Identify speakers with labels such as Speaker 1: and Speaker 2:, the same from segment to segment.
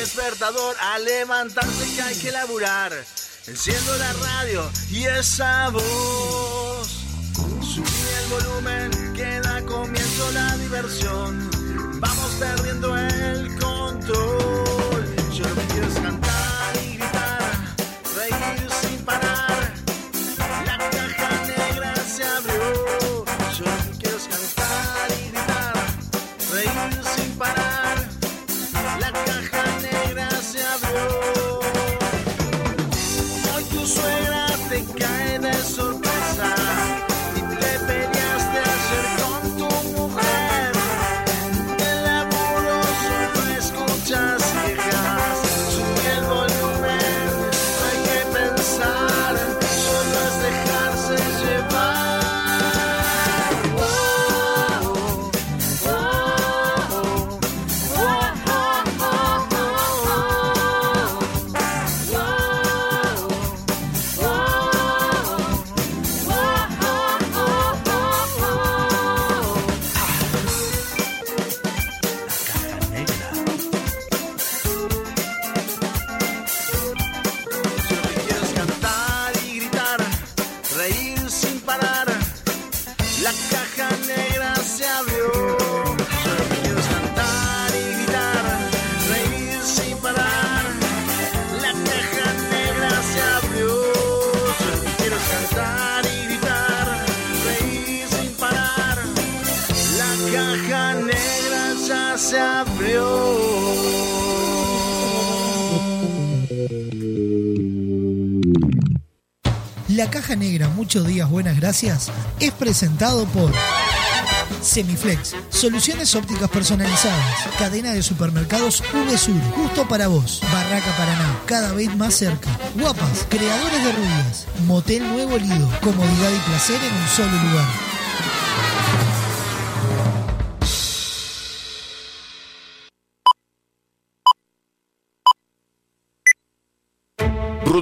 Speaker 1: despertador a levantarse que hay que laburar. Enciendo la radio y esa voz. Subí el volumen que da comienzo la diversión. Negra,
Speaker 2: muchos días, buenas gracias, es presentado por Semiflex, soluciones ópticas personalizadas, cadena de supermercados VSUR, justo para vos, Barraca Paraná, cada vez más cerca, Guapas, creadores de rubias, Motel Nuevo Lido, comodidad y placer en un solo lugar.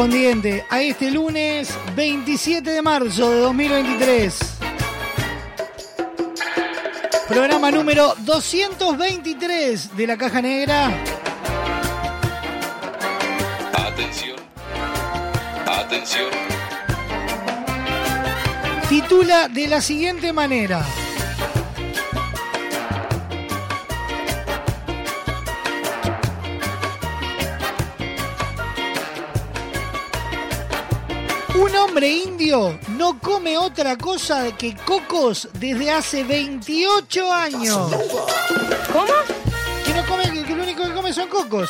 Speaker 2: Correspondiente a este lunes 27 de marzo de 2023. Programa número 223 de la Caja Negra.
Speaker 3: Atención. Atención.
Speaker 2: Titula de la siguiente manera. Hombre indio no come otra cosa que cocos desde hace 28 años.
Speaker 4: ¿Cómo?
Speaker 2: Que no come, que lo único que come son cocos.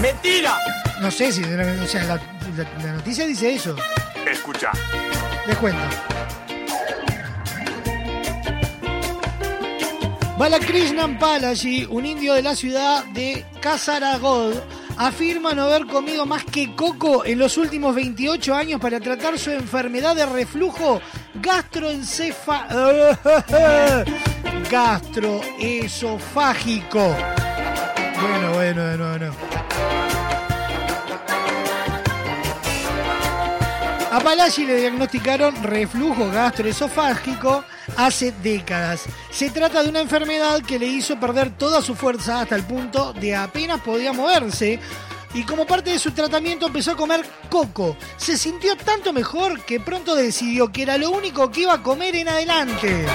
Speaker 5: ¡Mentira!
Speaker 2: No sé si, o sea, la, la- la noticia dice eso.
Speaker 6: Escucha.
Speaker 2: Les cuento. Balakrishnan Palaji, un indio de la ciudad de Kasaragod, afirma no haber comido más que coco en los últimos 28 años para tratar su enfermedad de reflujo gastroencefa... gastroesofágico. Bueno, bueno, bueno, bueno. A Palaci le diagnosticaron reflujo gastroesofágico hace décadas. Se trata de una enfermedad que le hizo perder toda su fuerza hasta el punto de apenas podía moverse. Y como parte de su tratamiento empezó a comer coco. Se sintió tanto mejor que pronto decidió que era lo único que iba a comer en adelante.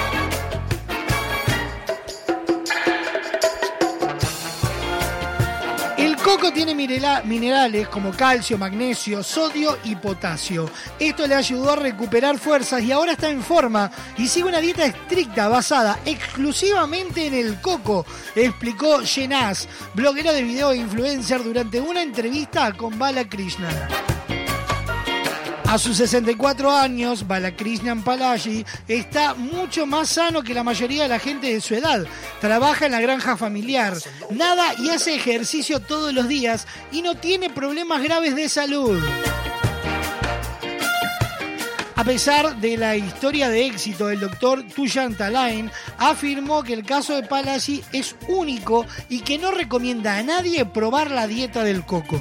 Speaker 2: Coco tiene minera- minerales como calcio, magnesio, sodio y potasio. Esto le ayudó a recuperar fuerzas y ahora está en forma y sigue una dieta estricta basada exclusivamente en el coco, explicó Jenaz, bloguera de video e influencer durante una entrevista con Bala Krishnan. A sus 64 años, Balakrishnan Palaji está mucho más sano que la mayoría de la gente de su edad. Trabaja en la granja familiar, nada y hace ejercicio todos los días y no tiene problemas graves de salud. A pesar de la historia de éxito del doctor Tuyan Talain, afirmó que el caso de Palaji es único y que no recomienda a nadie probar la dieta del coco.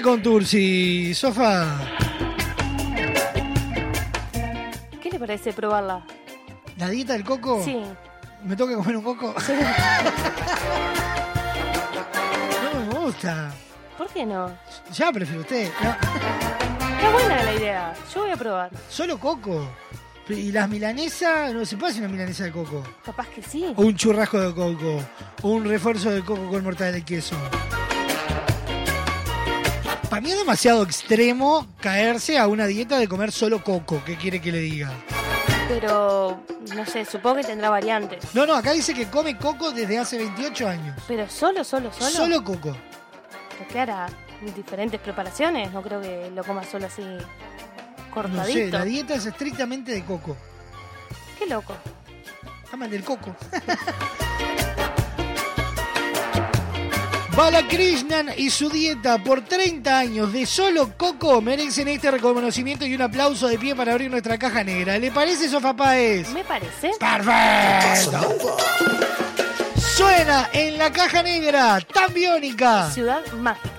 Speaker 2: ¿Qué me contursi, sofá?
Speaker 7: ¿Qué le parece probarla?
Speaker 2: ¿La dieta del coco?
Speaker 7: Sí.
Speaker 2: ¿Me toca comer un coco? no me gusta.
Speaker 7: ¿Por qué no?
Speaker 2: Ya prefiero usted. No,
Speaker 7: Está buena la idea. Yo voy a probar.
Speaker 2: solo coco. Y las milanesas, no se puede hacer una milanesa de coco.
Speaker 7: Capaz que sí.
Speaker 2: O un churrasco de coco. O un refuerzo de coco con mortadela de queso. Para mí es demasiado extremo caerse a una dieta de comer solo coco. ¿Qué quiere que le diga?
Speaker 7: Pero, no sé, supongo que tendrá variantes.
Speaker 2: No, no, acá dice que come coco desde hace 28 años.
Speaker 7: Pero solo, solo, solo.
Speaker 2: Solo coco.
Speaker 7: Hará diferentes preparaciones. No creo que lo coma solo así
Speaker 2: No
Speaker 7: cortadito.
Speaker 2: sé, la dieta es estrictamente de coco.
Speaker 7: Qué loco.
Speaker 2: Aman del coco. Balakrishnan y su dieta por 30 años de solo coco merecen este reconocimiento y un aplauso de pie para abrir nuestra caja negra. ¿Le parece, Sofá Páez?
Speaker 7: Me parece.
Speaker 2: ¡Perfecto! Suena en la caja negra, tan biónica.
Speaker 7: Ciudad mágica.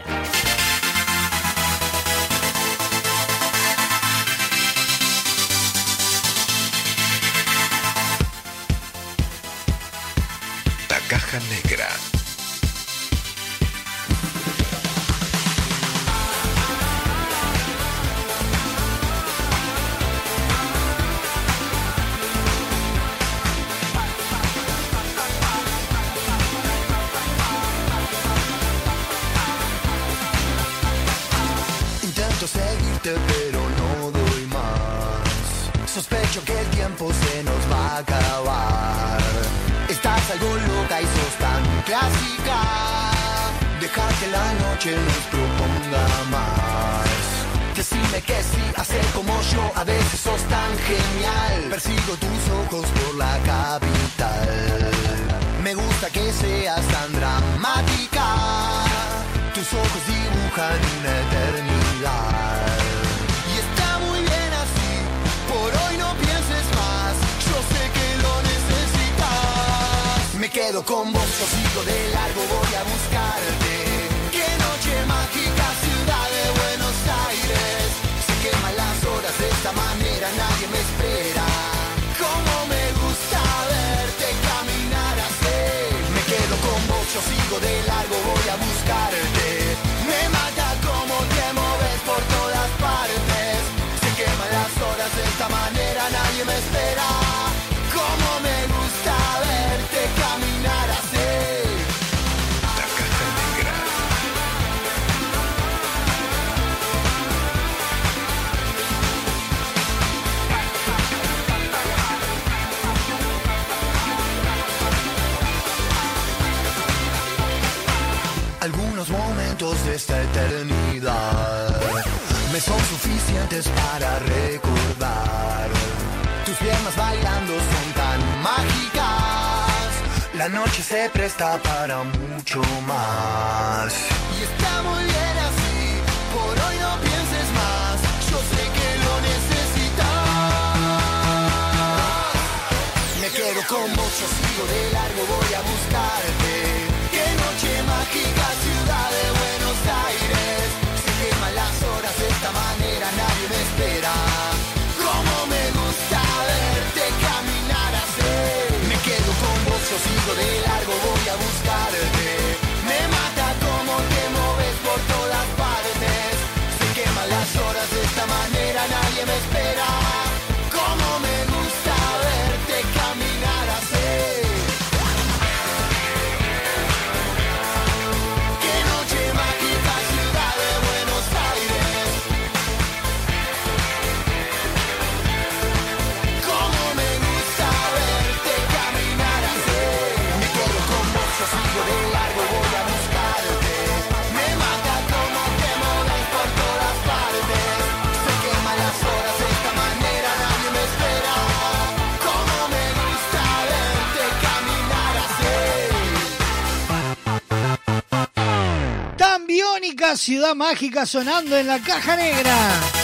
Speaker 3: La caja negra.
Speaker 8: Pero no doy más. Sospecho que el tiempo se nos va a acabar. Estás algo loca y sos tan clásica. Deja que la noche nos proponga más. Decime que sí, hacer como yo, a veces sos tan genial. Persigo tus ojos por la capital. Me gusta que seas tan dramática. Tus ojos dibujan una eternidad. Quedo con vos, yo sigo de largo, voy a buscarte. Qué noche mágica, ciudad de Buenos Aires. Se queman las horas de esta manera, nadie me espera. Cómo me gusta verte caminar así. Me quedo con vos, yo sigo de largo, voy a buscarte. Esta eternidad me son suficientes para recordar. Tus piernas bailando son tan mágicas. La noche se presta para mucho más. Y está muy bien así. Por hoy no pienses más. Yo sé que lo necesitas. Me quedo con vos, sigo de largo, voy a buscarte. Ciudad mágica
Speaker 2: sonando en la caja negra.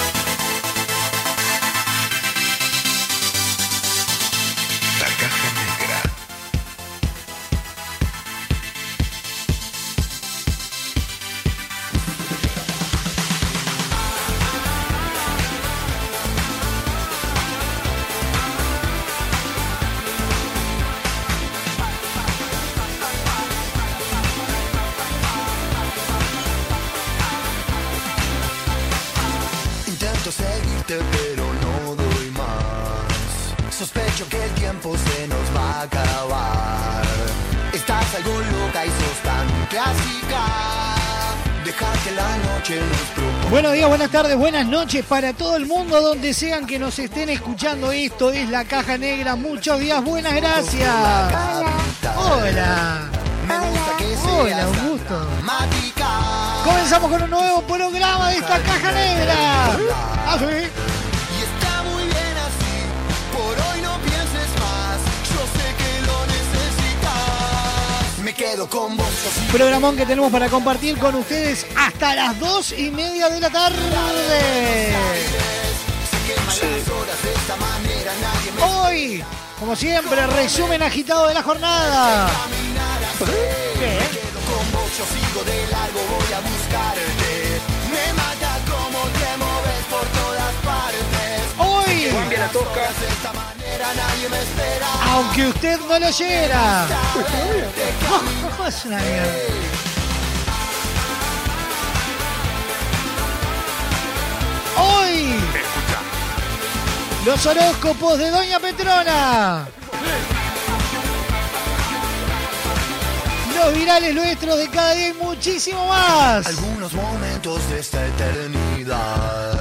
Speaker 2: Buenas tardes, buenas noches para todo el mundo donde sean que nos estén escuchando. Esto es la caja negra. Muchos días, buenas gracias. Hola.
Speaker 8: Seas
Speaker 2: Hola, un gusto. Comenzamos con un nuevo programa de esta caja negra.
Speaker 9: Con vos.
Speaker 2: Programón que tenemos para compartir con ustedes hasta las dos y media de la tarde. Hoy, como siempre, resumen agitado de la jornada. Bien.
Speaker 9: con vos, yo sigo de largo, voy a buscarte.
Speaker 5: La tosca.
Speaker 9: De esta manera nadie me espera.
Speaker 2: aunque usted no lo oyera. es una mierda. Hoy, los horóscopos de Doña Petrona. Los virales nuestros de cada día y muchísimo más.
Speaker 9: Algunos momentos de esta eternidad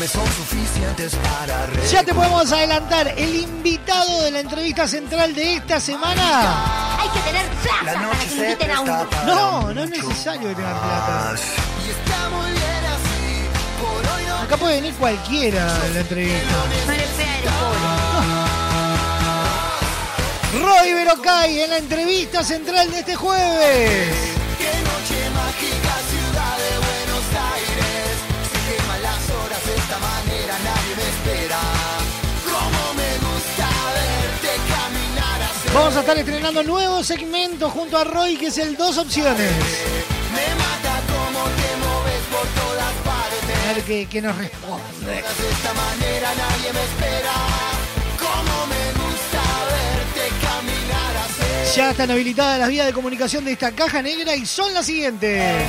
Speaker 9: me son suficientes para
Speaker 2: Ya te podemos adelantar el invitado de la entrevista central de esta semana.
Speaker 8: Hay que tener
Speaker 9: La
Speaker 8: plata para que
Speaker 9: se
Speaker 8: inviten a uno.
Speaker 2: No, no es necesario tener plata.
Speaker 9: más. Y está muy bien así, por hoy no
Speaker 2: Acá puede venir cualquiera de la entrevista.
Speaker 8: No pobre.
Speaker 2: Roy Berocay en la entrevista central de este jueves.
Speaker 9: Esta manera, nadie me espera. Cómo me gusta verte caminar hacia
Speaker 2: Vamos a estar estrenando nuevo segmento junto a Roy, que es el Dos Opciones.
Speaker 9: Me mata cómo te moves por todas partes.
Speaker 2: A ver qué, qué nos responde.
Speaker 9: De esta manera nadie me espera. Cómo me gusta verte caminar hacia
Speaker 2: Ya están habilitadas las vías de comunicación de esta caja negra y son las siguientes.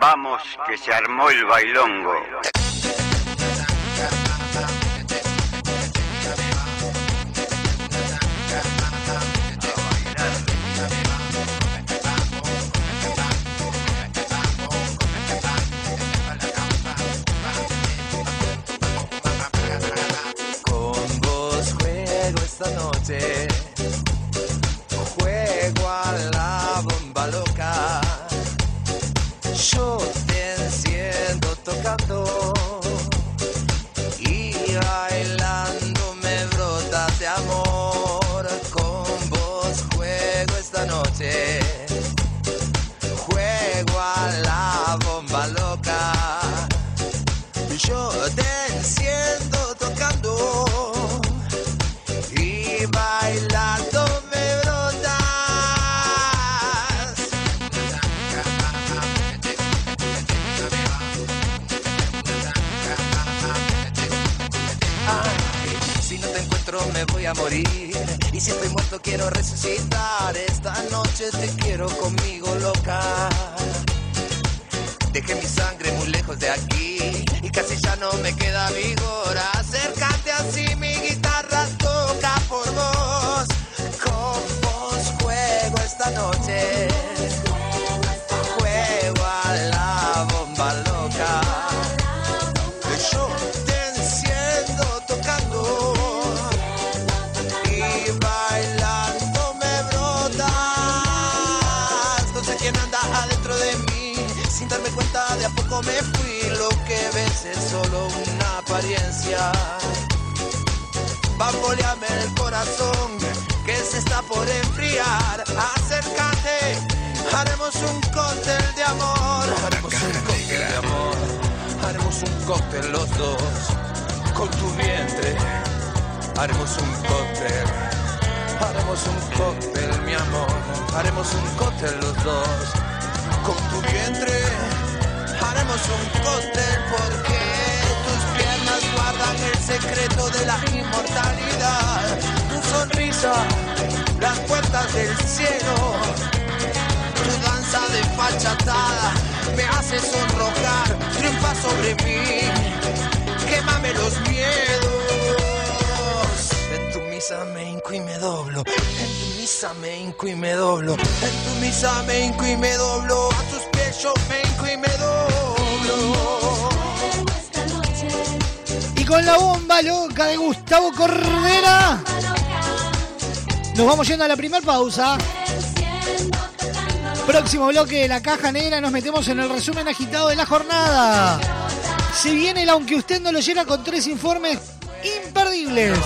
Speaker 10: Vamos, que se armó el bailongo.
Speaker 9: Con vos juego esta noche, si estoy muerto quiero resucitar. Esta noche te quiero conmigo loca. Dejé mi sangre muy lejos de aquí y casi ya no me queda vigor. Acércate así, mi guitarra es solo una apariencia. Bamboleame el corazón que se está por enfriar. Acércate, haremos un cóctel de amor. Haremos un cóctel de amor. Haremos un cóctel los dos con tu vientre. Haremos un cóctel. Haremos un cóctel, mi amor. Haremos un cóctel los dos con tu vientre. Haremos un cóctel porque el secreto de la inmortalidad. Tu sonrisa, las puertas del cielo. Tu danza de fachatada me hace sonrojar, triunfa sobre mí, quémame los miedos. En tu misa me
Speaker 11: y me doblo. En tu misa me hinco y me doblo. En tu misa me hinco y me doblo. A tus pies yo me hinco y me doblo.
Speaker 9: Y con la bomba loca de Gustavo Cordera, nos vamos yendo a la primera pausa. Próximo bloque de la caja negra, nos metemos en el resumen agitado de la jornada. Se viene el aunque usted no lo llena con tres informes imperdibles.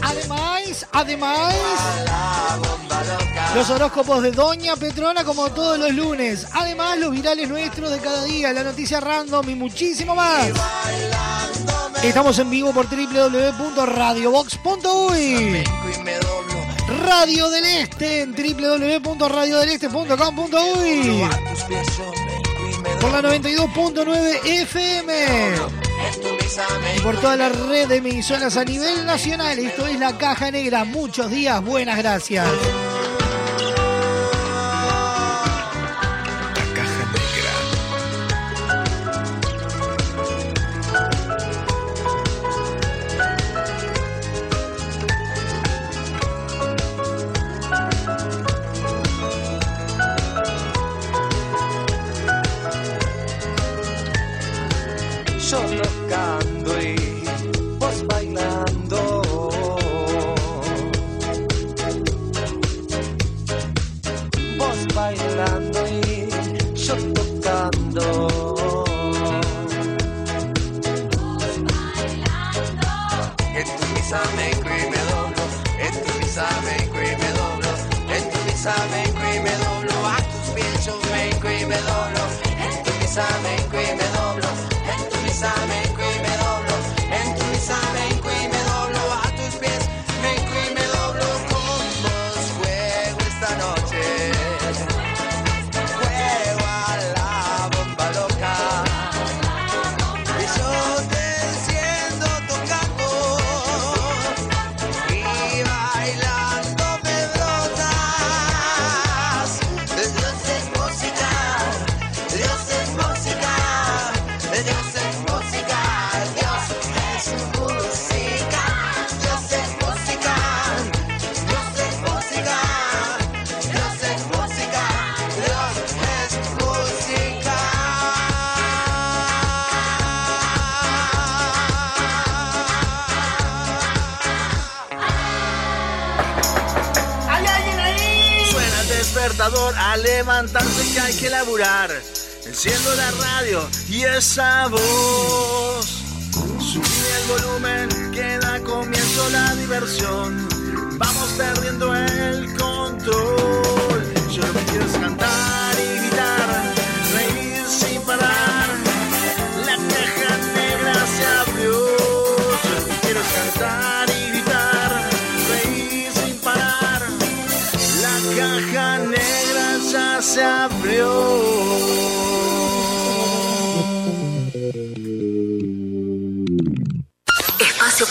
Speaker 9: Además, además, los horóscopos de Doña Petrona como todos los lunes. Además, los virales nuestros de cada día, la noticia random y muchísimo más. Estamos en vivo por www.radiobox.uy. Radio del Este en www.radiodeleste.com.uy. Por la 92.9 FM. Y por toda la red de emisoras a nivel nacional. Esto es la Caja Negra. Muchos días, buenas gracias.
Speaker 1: Despertador a levantarse que hay que laburar. Enciendo la radio y esa voz. Subí el volumen que da comienzo la diversión. Vamos perdiendo el control.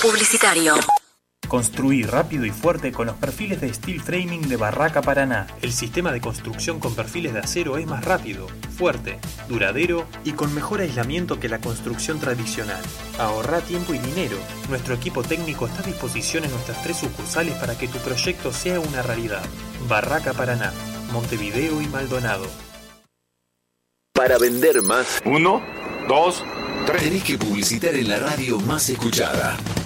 Speaker 12: Publicitario.
Speaker 13: Construir rápido y fuerte con los perfiles de steel framing de Barraca Paraná. El sistema de construcción con perfiles de acero es más rápido, fuerte, duradero y con mejor aislamiento que la construcción tradicional. Ahorra tiempo y dinero. Nuestro equipo técnico está a disposición en nuestras tres sucursales para que tu proyecto sea una realidad. Barraca Paraná, Montevideo y Maldonado.
Speaker 3: Para vender más. Uno, dos, tres. Tenés que publicitar en la radio más escuchada.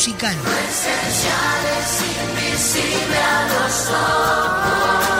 Speaker 9: musical.
Speaker 2: esencial es invisible a los ojos.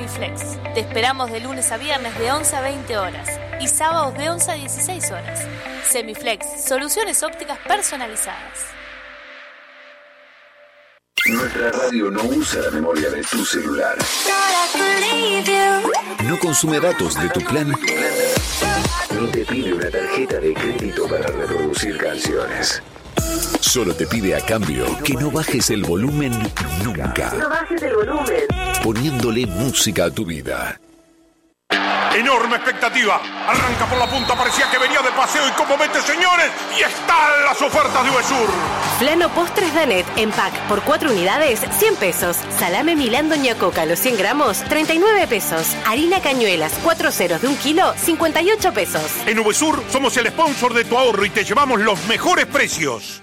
Speaker 7: OptiSemiflex. Te esperamos de lunes a viernes de 11 a 20 horas y sábados de 11 a 16 horas. Semiflex, soluciones ópticas personalizadas.
Speaker 3: Nuestra radio no usa la memoria de tu celular. No consume datos de tu plan. Ni te pide una tarjeta de crédito para reproducir canciones. Solo te pide a cambio que no bajes el volumen nunca.
Speaker 14: No bajes el volumen.
Speaker 3: Poniéndole música a tu vida.
Speaker 15: Enorme expectativa. Arranca por la punta, parecía que venía de paseo y como mete señores. Y están las ofertas de Uvesur.
Speaker 16: Flano Postres Danet en pack por 4 unidades, 100 pesos. Salame Milán Doña Coca, los 100 gramos, 39 pesos. Harina Cañuelas, 4 ceros de un kilo, 58 pesos.
Speaker 15: En Uvesur somos el sponsor de tu ahorro y te llevamos los mejores precios.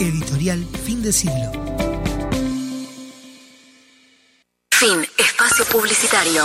Speaker 2: Editorial Fin de Siglo.
Speaker 1: Fin. Espacio publicitario.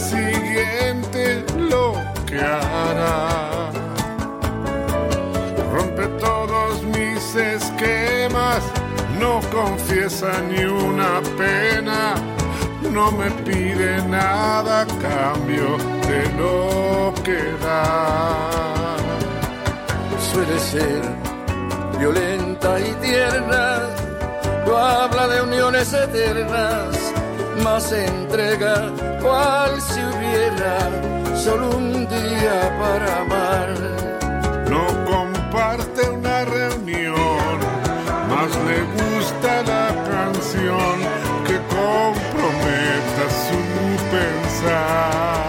Speaker 17: Siguiente lo que hará. Rompe todos mis esquemas, no confiesa ni una pena, no me pide nada a cambio de lo que da.
Speaker 18: Suele ser violenta y tierna, no habla de uniones eternas, más entrega cual si hubiera solo un día para amar.
Speaker 17: No comparte una reunión, más le gusta la canción que comprometa su pensar.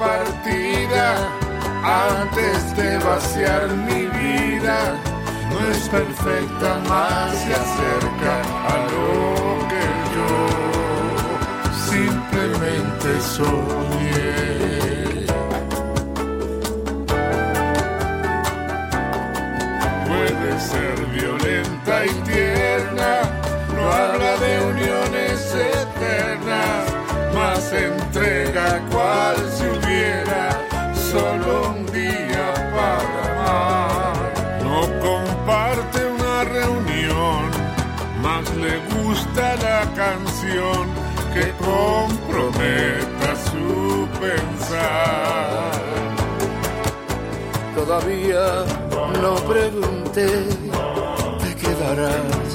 Speaker 17: Compartida antes de vaciar mi vida. No es perfecta, más se acerca a lo que yo simplemente soñé. Puede ser violenta y tierna, no habla de uniones eternas, más entrega cual si solo un día para amar. No comparte una reunión, más le gusta la canción que comprometa su pensar.
Speaker 18: Todavía no pregunté, te quedarás.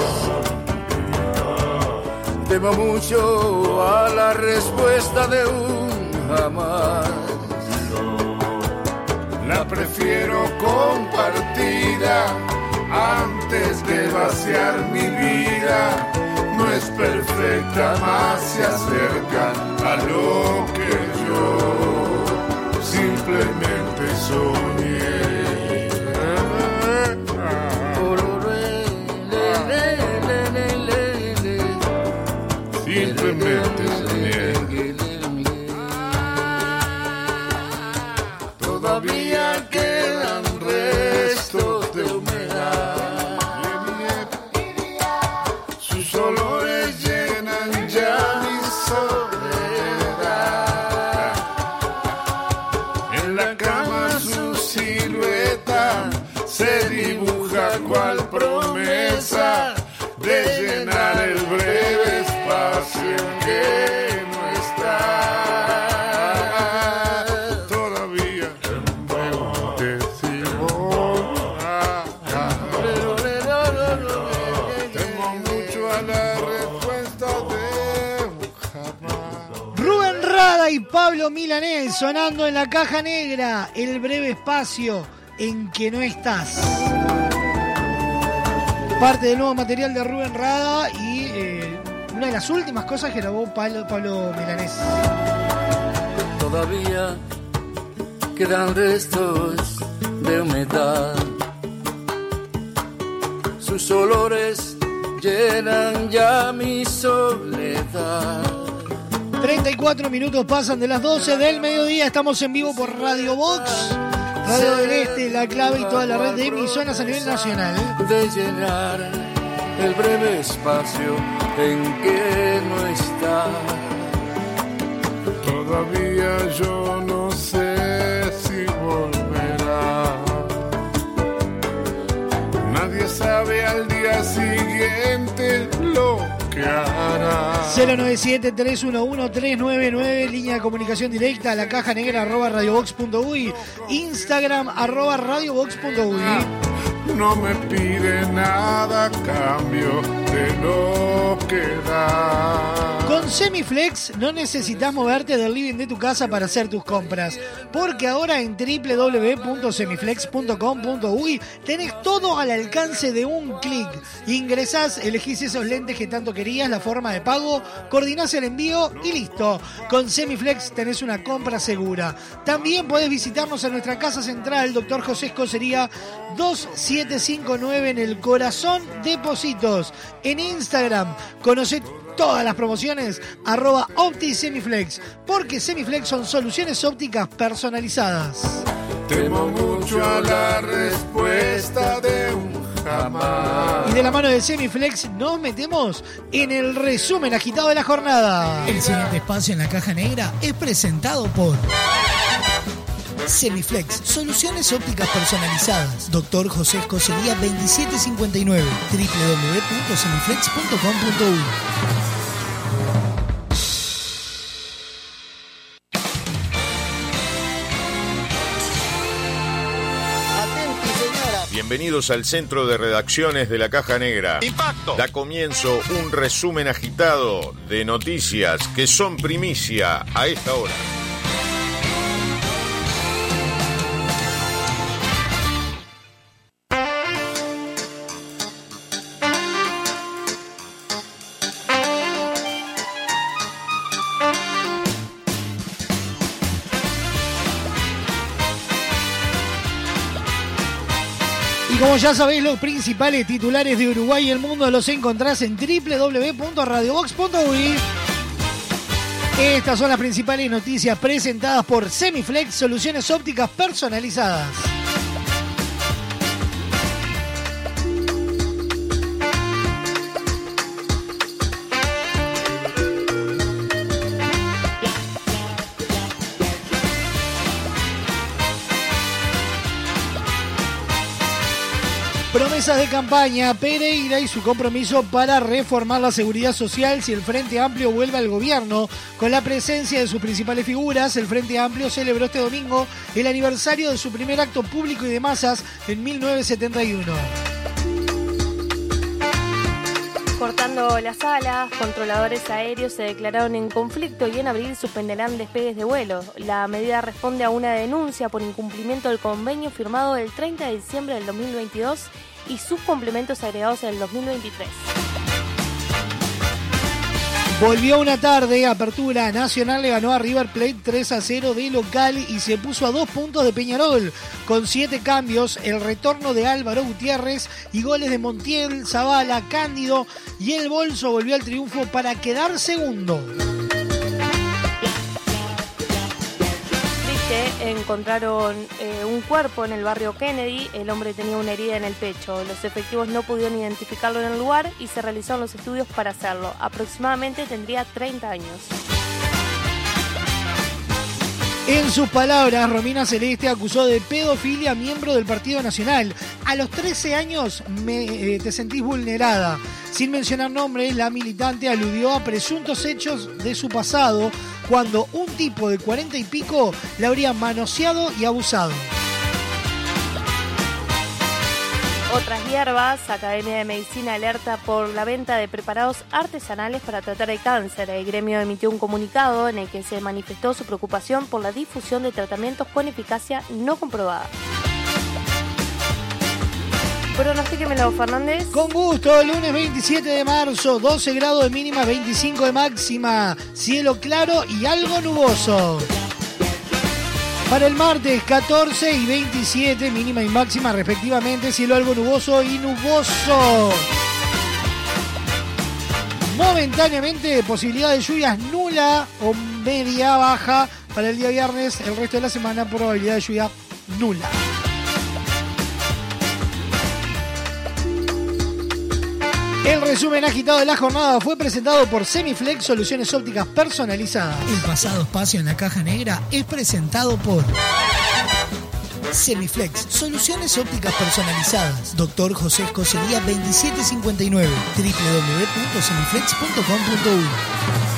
Speaker 18: Temo mucho a la respuesta de un jamás.
Speaker 17: La prefiero compartida antes de vaciar mi vida. No es perfecta, más se acerca a lo que
Speaker 2: Milanés sonando en la caja negra, el breve espacio en que no estás. Parte del nuevo material de Rubén Rada y eh, una de las últimas cosas que grabó Pablo, Pablo Milanés.
Speaker 18: Todavía quedan restos de humedad. Sus olores llenan ya mi soledad.
Speaker 2: 34 minutos pasan de las 12 del mediodía. Estamos en vivo por Radio Box, Radio del Este, La Clave y toda la red de emisoras a nivel nacional.
Speaker 18: De llenar el breve espacio en que no está.
Speaker 17: Todavía yo no sé si volverá. Nadie sabe al día siguiente lo que hará.
Speaker 2: 097-311-399, línea de comunicación directa la caja negra arroba radiobox.uy, Instagram arroba radiobox.uy.
Speaker 17: No me pide nada cambio
Speaker 2: Con Semiflex no necesitas moverte del living de tu casa para hacer tus compras, porque ahora en www.semiflex.com.uy tenés todo al alcance de un clic. Ingresás, elegís esos lentes que tanto querías, la forma de pago, coordinás el envío y listo. Con Semiflex tenés una compra segura. También podés visitarnos en nuestra casa central, Dr. José Escocería 2759 en el corazón de Positos. En Instagram, conocé todas las promociones, arroba OptiSemiflex, porque Semiflex son soluciones ópticas personalizadas.
Speaker 17: Temo mucho a la respuesta de un jamás.
Speaker 2: Y de la mano de Semiflex nos metemos en el resumen agitado de la jornada. El siguiente espacio en la caja negra es presentado por Semiflex, soluciones ópticas personalizadas. Doctor José Escocería 2759, www.semiflex.com.uy.
Speaker 19: Bienvenidos al centro de redacciones de la Caja Negra.
Speaker 15: Impacto.
Speaker 19: Da comienzo un resumen agitado de noticias que son primicia a esta hora.
Speaker 2: Ya sabéis, los principales titulares de Uruguay y el mundo los encontrás en www.radiobox.uy. Estas son las principales noticias presentadas por Semiflex, soluciones ópticas personalizadas. Promesas de campaña, Pereira y su compromiso para reformar la seguridad social si el Frente Amplio vuelve al gobierno. Con la presencia de sus principales figuras, el Frente Amplio celebró este domingo el aniversario de su primer acto público y de masas en 1971.
Speaker 7: Cortando las alas, controladores aéreos se declararon en conflicto y en abril suspenderán despegues de vuelo. La medida responde a una denuncia por incumplimiento del convenio firmado el 30 de diciembre del 2022 y sus complementos agregados en el 2023.
Speaker 2: Volvió una tarde, Apertura Nacional le ganó a River Plate 3 a 0 de local y se puso a dos puntos de Peñarol. Con siete cambios, el retorno de Álvaro Gutiérrez y goles de Montiel, Zavala, Cándido y el Bolso volvió al triunfo para quedar segundo.
Speaker 7: Encontraron eh, un cuerpo en el barrio Kennedy. El hombre tenía una herida en el pecho. Los efectivos no pudieron identificarlo en el lugar y se realizaron los estudios para hacerlo. Aproximadamente tendría 30 años.
Speaker 2: En sus palabras, Romina Celeste acusó de pedofilia a miembro del Partido Nacional. A los 13 años me, eh, te sentís vulnerada. Sin mencionar nombres, la militante aludió a presuntos hechos de su pasado cuando un tipo de 40 y pico la habría manoseado y abusado.
Speaker 7: Otras hierbas, Academia de Medicina alerta por la venta de preparados artesanales para tratar el cáncer. El gremio emitió un comunicado en el que se manifestó su preocupación por la difusión de tratamientos con eficacia no comprobada. Pronostíquemelo, Fernández.
Speaker 2: Con gusto, lunes 27 de marzo, 12 grados de mínima, 25 de máxima, cielo claro y algo nuboso. Para el martes 14 y 27, mínima y máxima respectivamente, cielo algo nuboso y nuboso. Momentáneamente, posibilidad de lluvias nula o media baja para el día viernes. El resto de la semana, probabilidad de lluvia nula. El resumen agitado de la jornada fue presentado por Semiflex Soluciones Ópticas Personalizadas. El pasado espacio en la caja negra es presentado por Semiflex Soluciones Ópticas Personalizadas. Doctor José Escocería 2759 www.semiflex.com.uy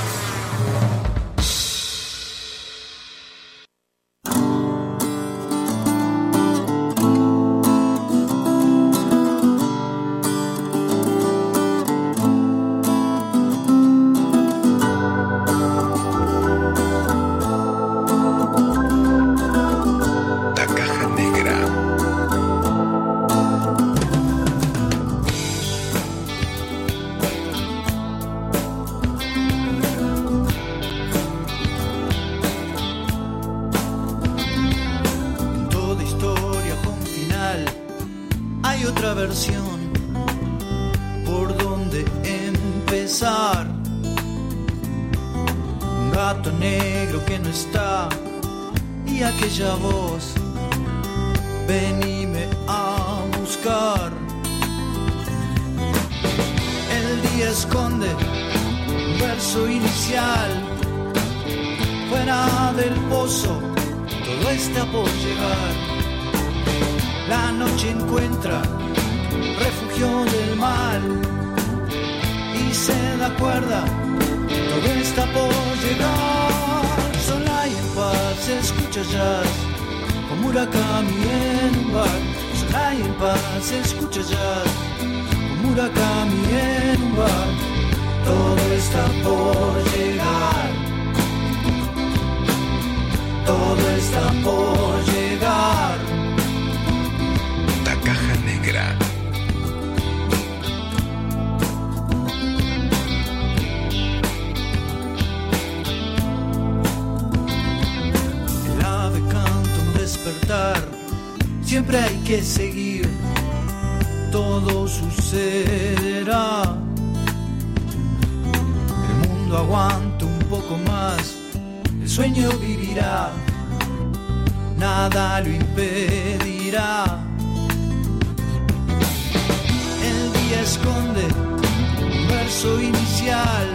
Speaker 11: inicial,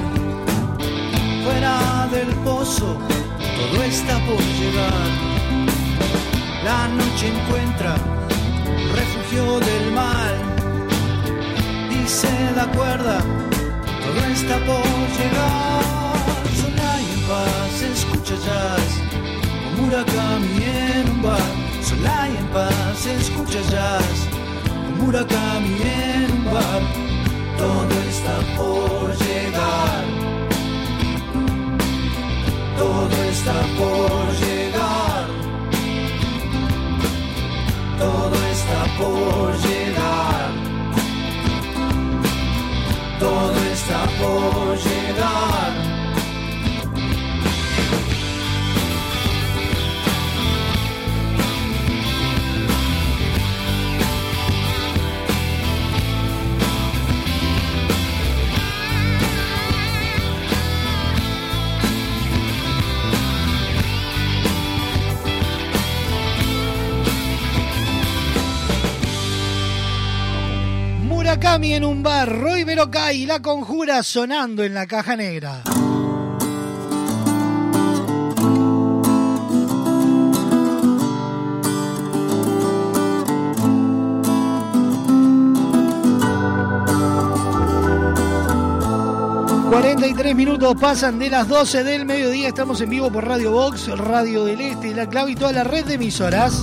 Speaker 11: fuera del pozo todo está por llegar. La noche encuentra refugio del mal se da cuerda, todo está por llegar. Y en paz escucha jazz, como Murakami en un bar. Sola y en paz escucha jazz, como Murakami en un bar. Todo está por llegar todo está por llegar. Todo está por llegar. Todo está por llegar. Murakami en un bar,
Speaker 2: Roy Berocay y La Conjura sonando en la caja negra. ...43 minutos pasan de las 12 del mediodía... ...estamos en vivo por Radio Box, Radio del Este... ...La Clave y toda la red de emisoras...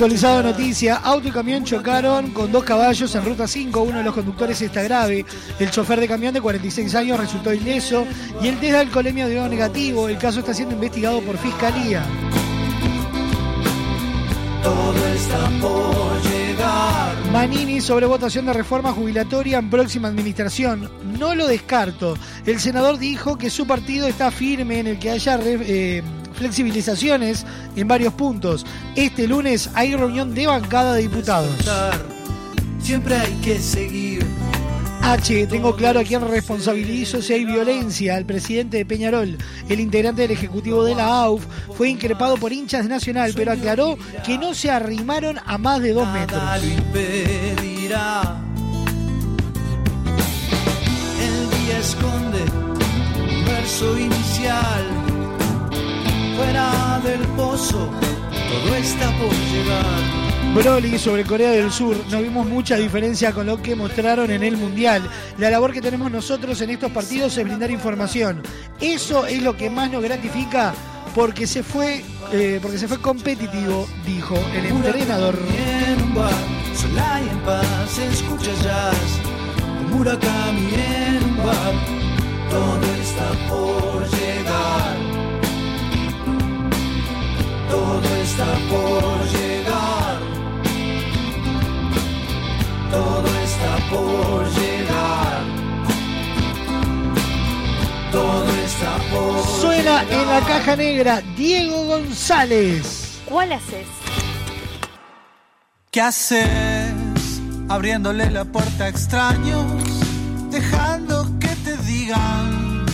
Speaker 2: actualizado noticia, auto y camión chocaron con dos caballos en ruta 5. Uno de los conductores está grave. El chofer de camión de 46 años resultó ileso y el test de alcoholemia dio negativo. El caso está siendo investigado por fiscalía.
Speaker 11: Todo está por llegar.
Speaker 2: Manini sobre votación de reforma jubilatoria en próxima administración. No lo descarto. El senador dijo que su partido está firme en el que haya eh, flexibilizaciones en varios puntos. Este lunes hay reunión de bancada de diputados.
Speaker 11: Siempre hay que seguir.
Speaker 2: H, tengo claro a quién responsabilizo si hay violencia. Al presidente de Peñarol, el integrante del ejecutivo de la AUF, fue increpado por hinchas de Nacional, pero aclaró que no se arrimaron a más de dos metros.
Speaker 11: El día esconde verso inicial. Fuera del pozo, todo está por llegar.
Speaker 2: Broly sobre Corea del Sur, no vimos mucha diferencia con lo que mostraron en el Mundial. La labor que tenemos nosotros en estos partidos es brindar información. Eso es lo que más nos gratifica porque se fue, eh, porque se fue competitivo, dijo el entrenador.
Speaker 20: Todo está por llegar. Todo está por llegar. Todo está por llegar. Todo está por
Speaker 2: Suena en la caja negra Diego González.
Speaker 7: ¿Cuál haces?
Speaker 20: ¿Qué haces abriéndole la puerta a extraños? Dejando que te digan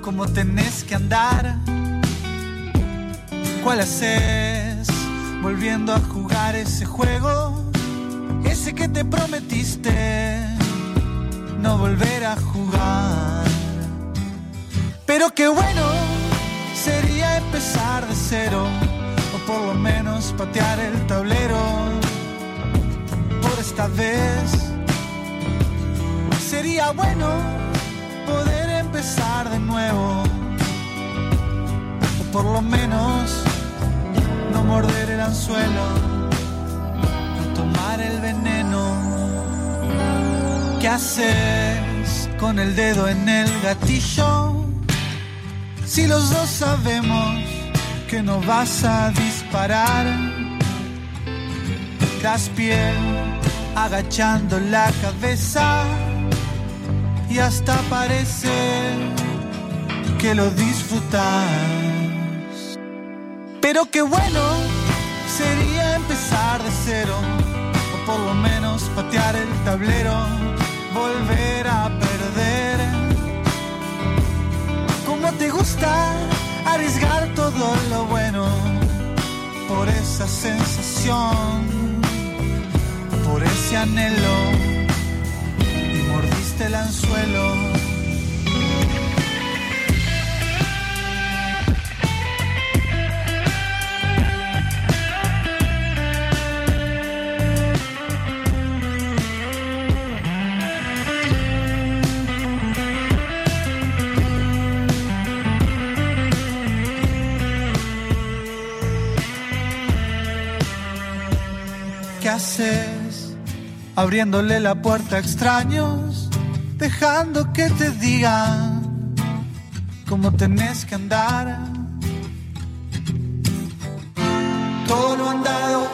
Speaker 20: cómo tenés que andar. ¿Cuál haces volviendo a jugar ese juego? Ese que te prometiste no volver a jugar. Pero qué bueno sería empezar de cero o por lo menos patear el tablero por esta vez. Sería bueno poder empezar de nuevo o por lo menos no morder el anzuelo, no tomar el veneno. ¿Qué haces con el dedo en el gatillo? Si los dos sabemos que no vas a disparar, das agachando la cabeza y hasta parece que lo disfrutas. Pero qué bueno sería empezar de cero, o por lo menos patear el tablero, volver a perder. Como te gusta arriesgar todo lo bueno por esa sensación, por ese anhelo y mordiste el anzuelo. ¿Qué haces? Abriéndole la puerta a extraños, dejando que te digan cómo tenés que andar. Todo lo andado,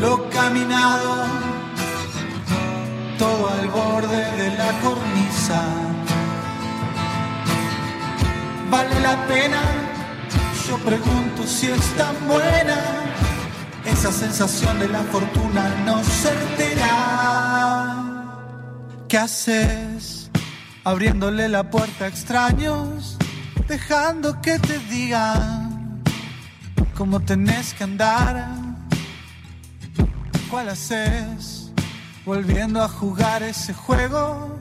Speaker 20: lo caminado, todo al borde de la cornisa. ¿Vale la pena? Yo pregunto si es tan buena esa sensación de la fortuna no certera. ¿Qué haces? Abriéndole la puerta a extraños, dejando que te digan cómo tenés que andar. ¿Cuál haces? Volviendo a jugar ese juego,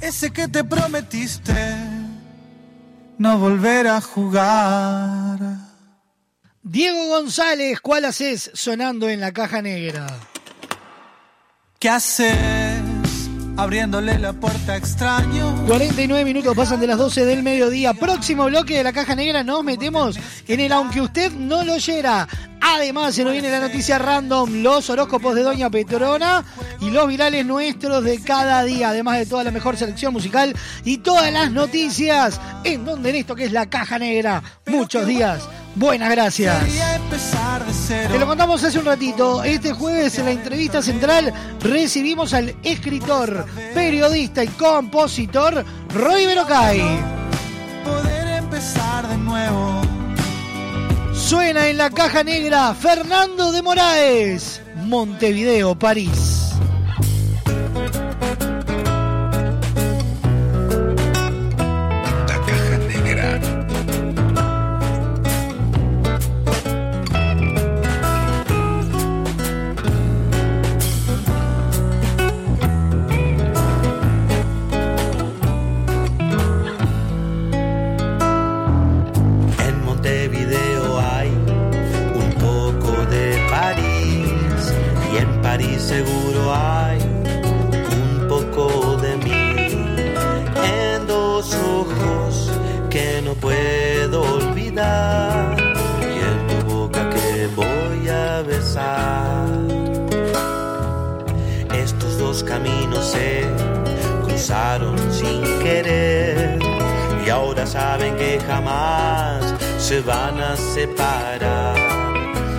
Speaker 20: ese que te prometiste no volver a jugar.
Speaker 2: Diego González, ¿cuál haces sonando en la caja negra?
Speaker 20: ¿Qué haces? Abriéndole la puerta extraño.
Speaker 2: 49 minutos pasan de las 12 del mediodía. Próximo bloque de la caja negra nos metemos en el aunque usted no lo oyera. Además, se nos viene la noticia random, los horóscopos de Doña Petrona y los virales nuestros de cada día, además de toda la mejor selección musical y todas las noticias en donde en esto que es la caja negra. Muchos días. Buenas gracias. Te lo contamos hace un ratito. Este jueves en la entrevista central recibimos al escritor, periodista y compositor Roy Berocay.
Speaker 20: Poder empezar de nuevo.
Speaker 2: Suena en la caja negra Fernando de Moraes, Montevideo, París.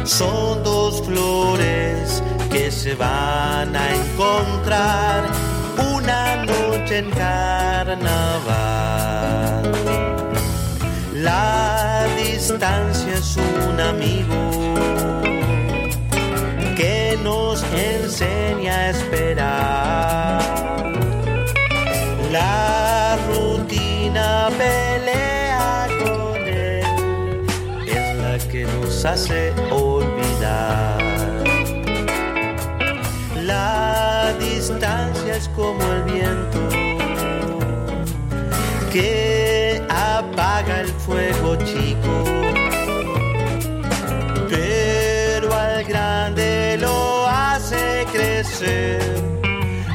Speaker 1: Son dos flores que se van a encontrar una noche en carnaval. La distancia es un amigo que nos enseña a esperar. La rutina pelea con él, es la que nos hace La distancia es como el viento que apaga el fuego chico, pero al grande lo hace crecer.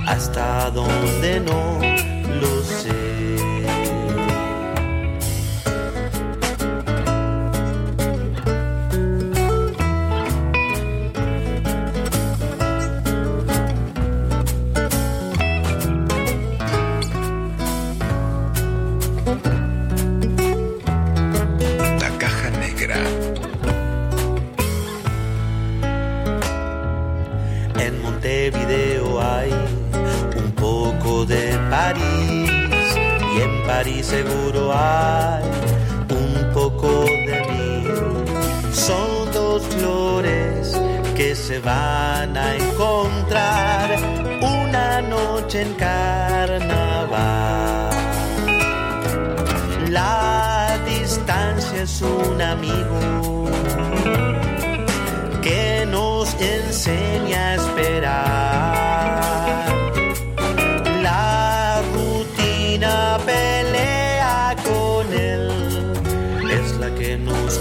Speaker 1: Hasta donde no y seguro hay un poco de mí. Son dos flores que se van a encontrar una noche en carnaval. La distancia es un amigo que nos enseña a esperar.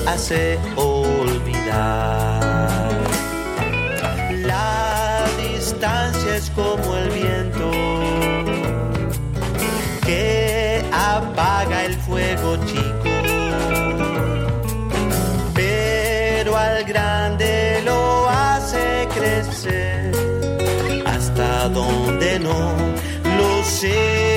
Speaker 1: Hace olvidar. La distancia es como el viento que apaga el fuego chico, pero al grande lo hace crecer hasta donde no lo sé.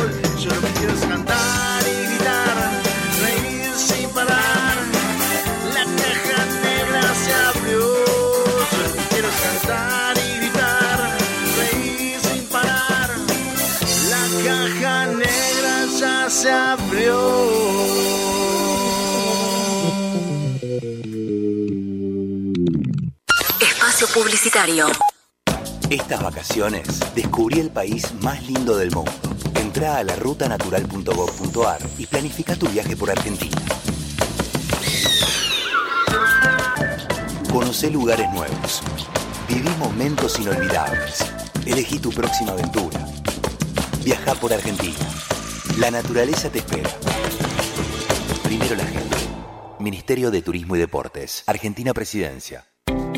Speaker 21: Se abrió.
Speaker 22: Espacio Publicitario.
Speaker 23: Estas vacaciones descubrí el país más lindo del mundo. Entra a la rutanatural.gov.ar y planifica tu viaje por Argentina. Conoce lugares nuevos. Viví momentos inolvidables. Elegí tu próxima aventura. Viaja por Argentina. La naturaleza te espera. Primero la gente. Ministerio de Turismo y Deportes. Argentina Presidencia.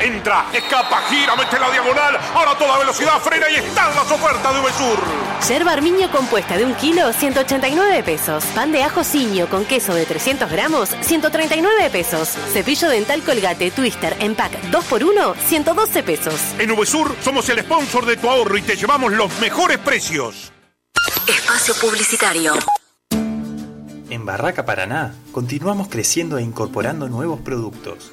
Speaker 15: Entra, escapa, gira, mete la diagonal. Ahora toda velocidad frena y están las ofertas de Uvesur.
Speaker 16: Yerba armiño compuesta de un kilo, 189 pesos. Pan de ajo ciño con queso de 300 gramos, 139 pesos. Cepillo dental colgate twister en pack 2x1, 112 pesos.
Speaker 15: En Uvesur somos el sponsor de tu ahorro y te llevamos los mejores precios.
Speaker 22: Espacio Publicitario.
Speaker 13: En Barraca Paraná continuamos creciendo e incorporando nuevos productos.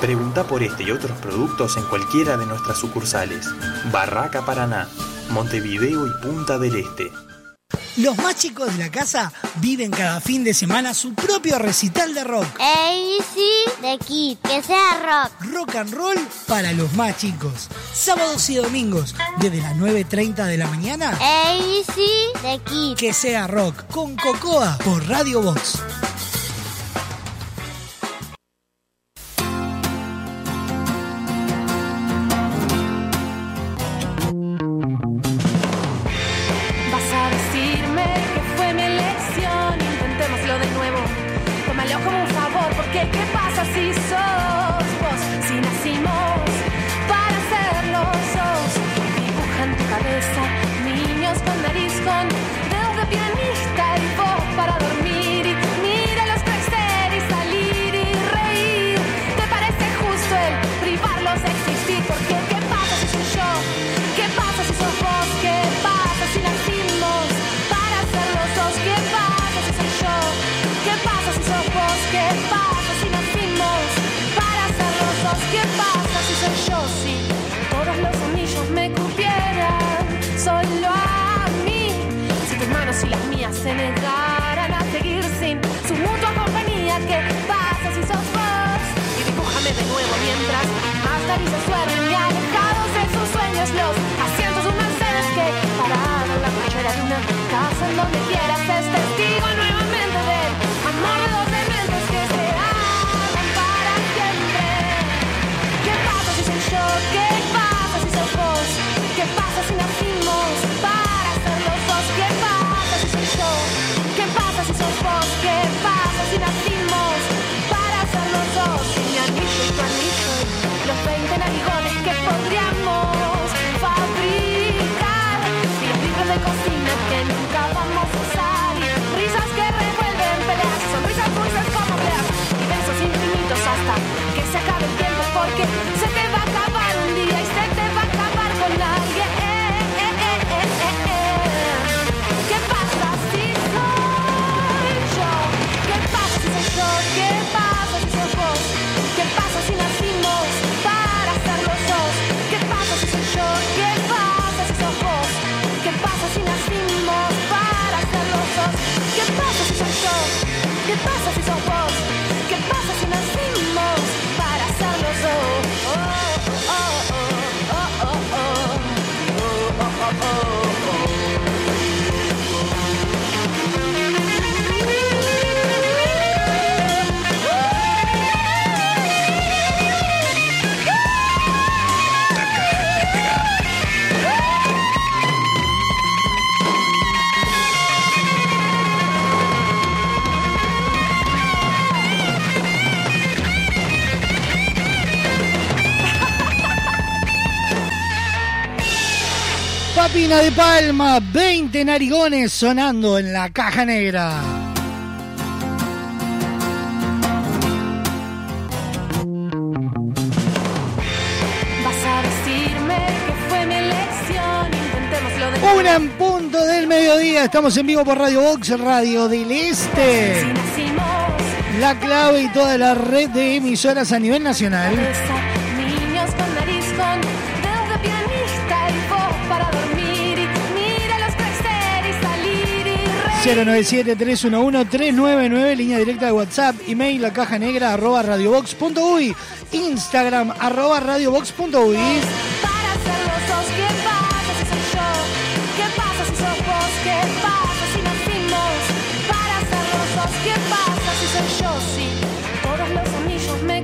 Speaker 13: Pregunta por este y otros productos en cualquiera de nuestras sucursales. Barraca Paraná, Montevideo y Punta del Este.
Speaker 24: Los más chicos de la casa viven cada fin de semana su propio recital de rock.
Speaker 25: AC de Kid, que sea rock.
Speaker 24: Rock and roll para los más chicos. Sábados y domingos, desde las 9.30 de la mañana.
Speaker 25: AC de Kid.
Speaker 24: Que sea rock con Cocoa por Radio Box.
Speaker 2: De
Speaker 24: Palma, 20 narigones sonando en la caja negra. Una en punto del mediodía, estamos en vivo por Radio Box, Radio del Este. La clave y toda la red de emisoras a nivel nacional. 097-311-399, línea directa de WhatsApp, email la caja negra arroba radiobox.uy, Instagram arroba radiobox.uy.
Speaker 2: ¿qué pasa si todos los anillos me.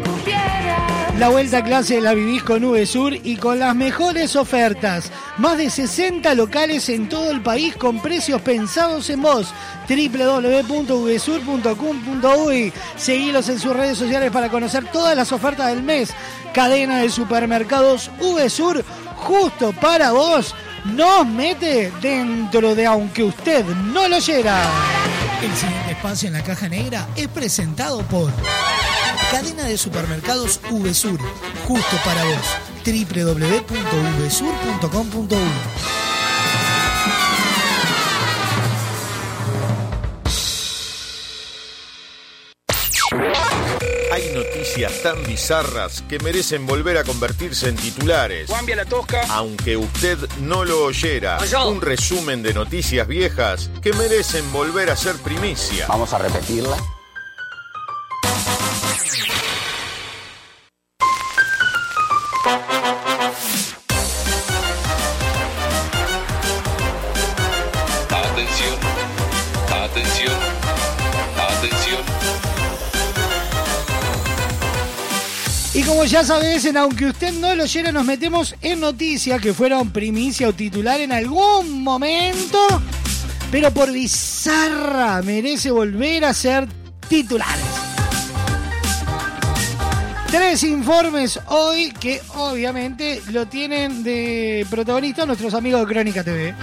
Speaker 24: La vuelta a clase la vivís con VSUR y con las mejores ofertas. Más de 60 locales en todo el país con precios pensados en vos. www.vsur.com.uy Seguilos en sus redes sociales para conocer todas las ofertas del mes. Cadena de supermercados VSUR
Speaker 2: justo para vos, nos mete dentro de aunque usted no lo oyera. El siguiente espacio en la caja negra es presentado por Cadena de Supermercados VSUR, justo para vos, www.vsur.com.uy.
Speaker 19: noticias tan bizarras que merecen volver a convertirse en titulares.
Speaker 26: Cambia la tosca.
Speaker 19: Aunque usted no lo oyera, un resumen de noticias viejas que merecen volver a ser primicia.
Speaker 26: Vamos a repetirla.
Speaker 2: Ya sabes, en aunque usted no lo oyera, nos metemos en noticias que fueron primicia o titular en algún momento, pero por bizarra merece volver a ser titulares. Tres informes hoy que obviamente lo tienen de protagonista nuestros amigos de Crónica TV.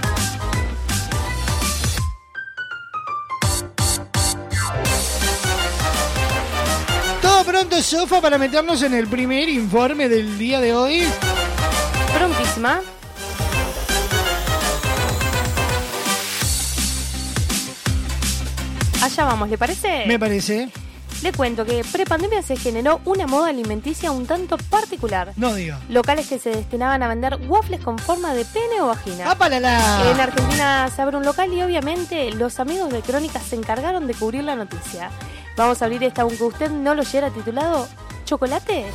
Speaker 2: Pronto, Sofa, para meternos en el primer informe del día de hoy.
Speaker 7: Prontísima. Allá vamos, ¿le parece?
Speaker 2: Me parece.
Speaker 7: Le cuento que prepandemia se generó una moda alimenticia un tanto particular.
Speaker 2: No diga.
Speaker 7: Locales que se destinaban a vender waffles con forma de pene o vagina.
Speaker 2: ¡Apalala!
Speaker 7: En Argentina se abre un local y obviamente los amigos de Crónicas se encargaron de cubrir la noticia. Vamos a abrir esta aunque usted no lo oyera titulado ¿Chocolate?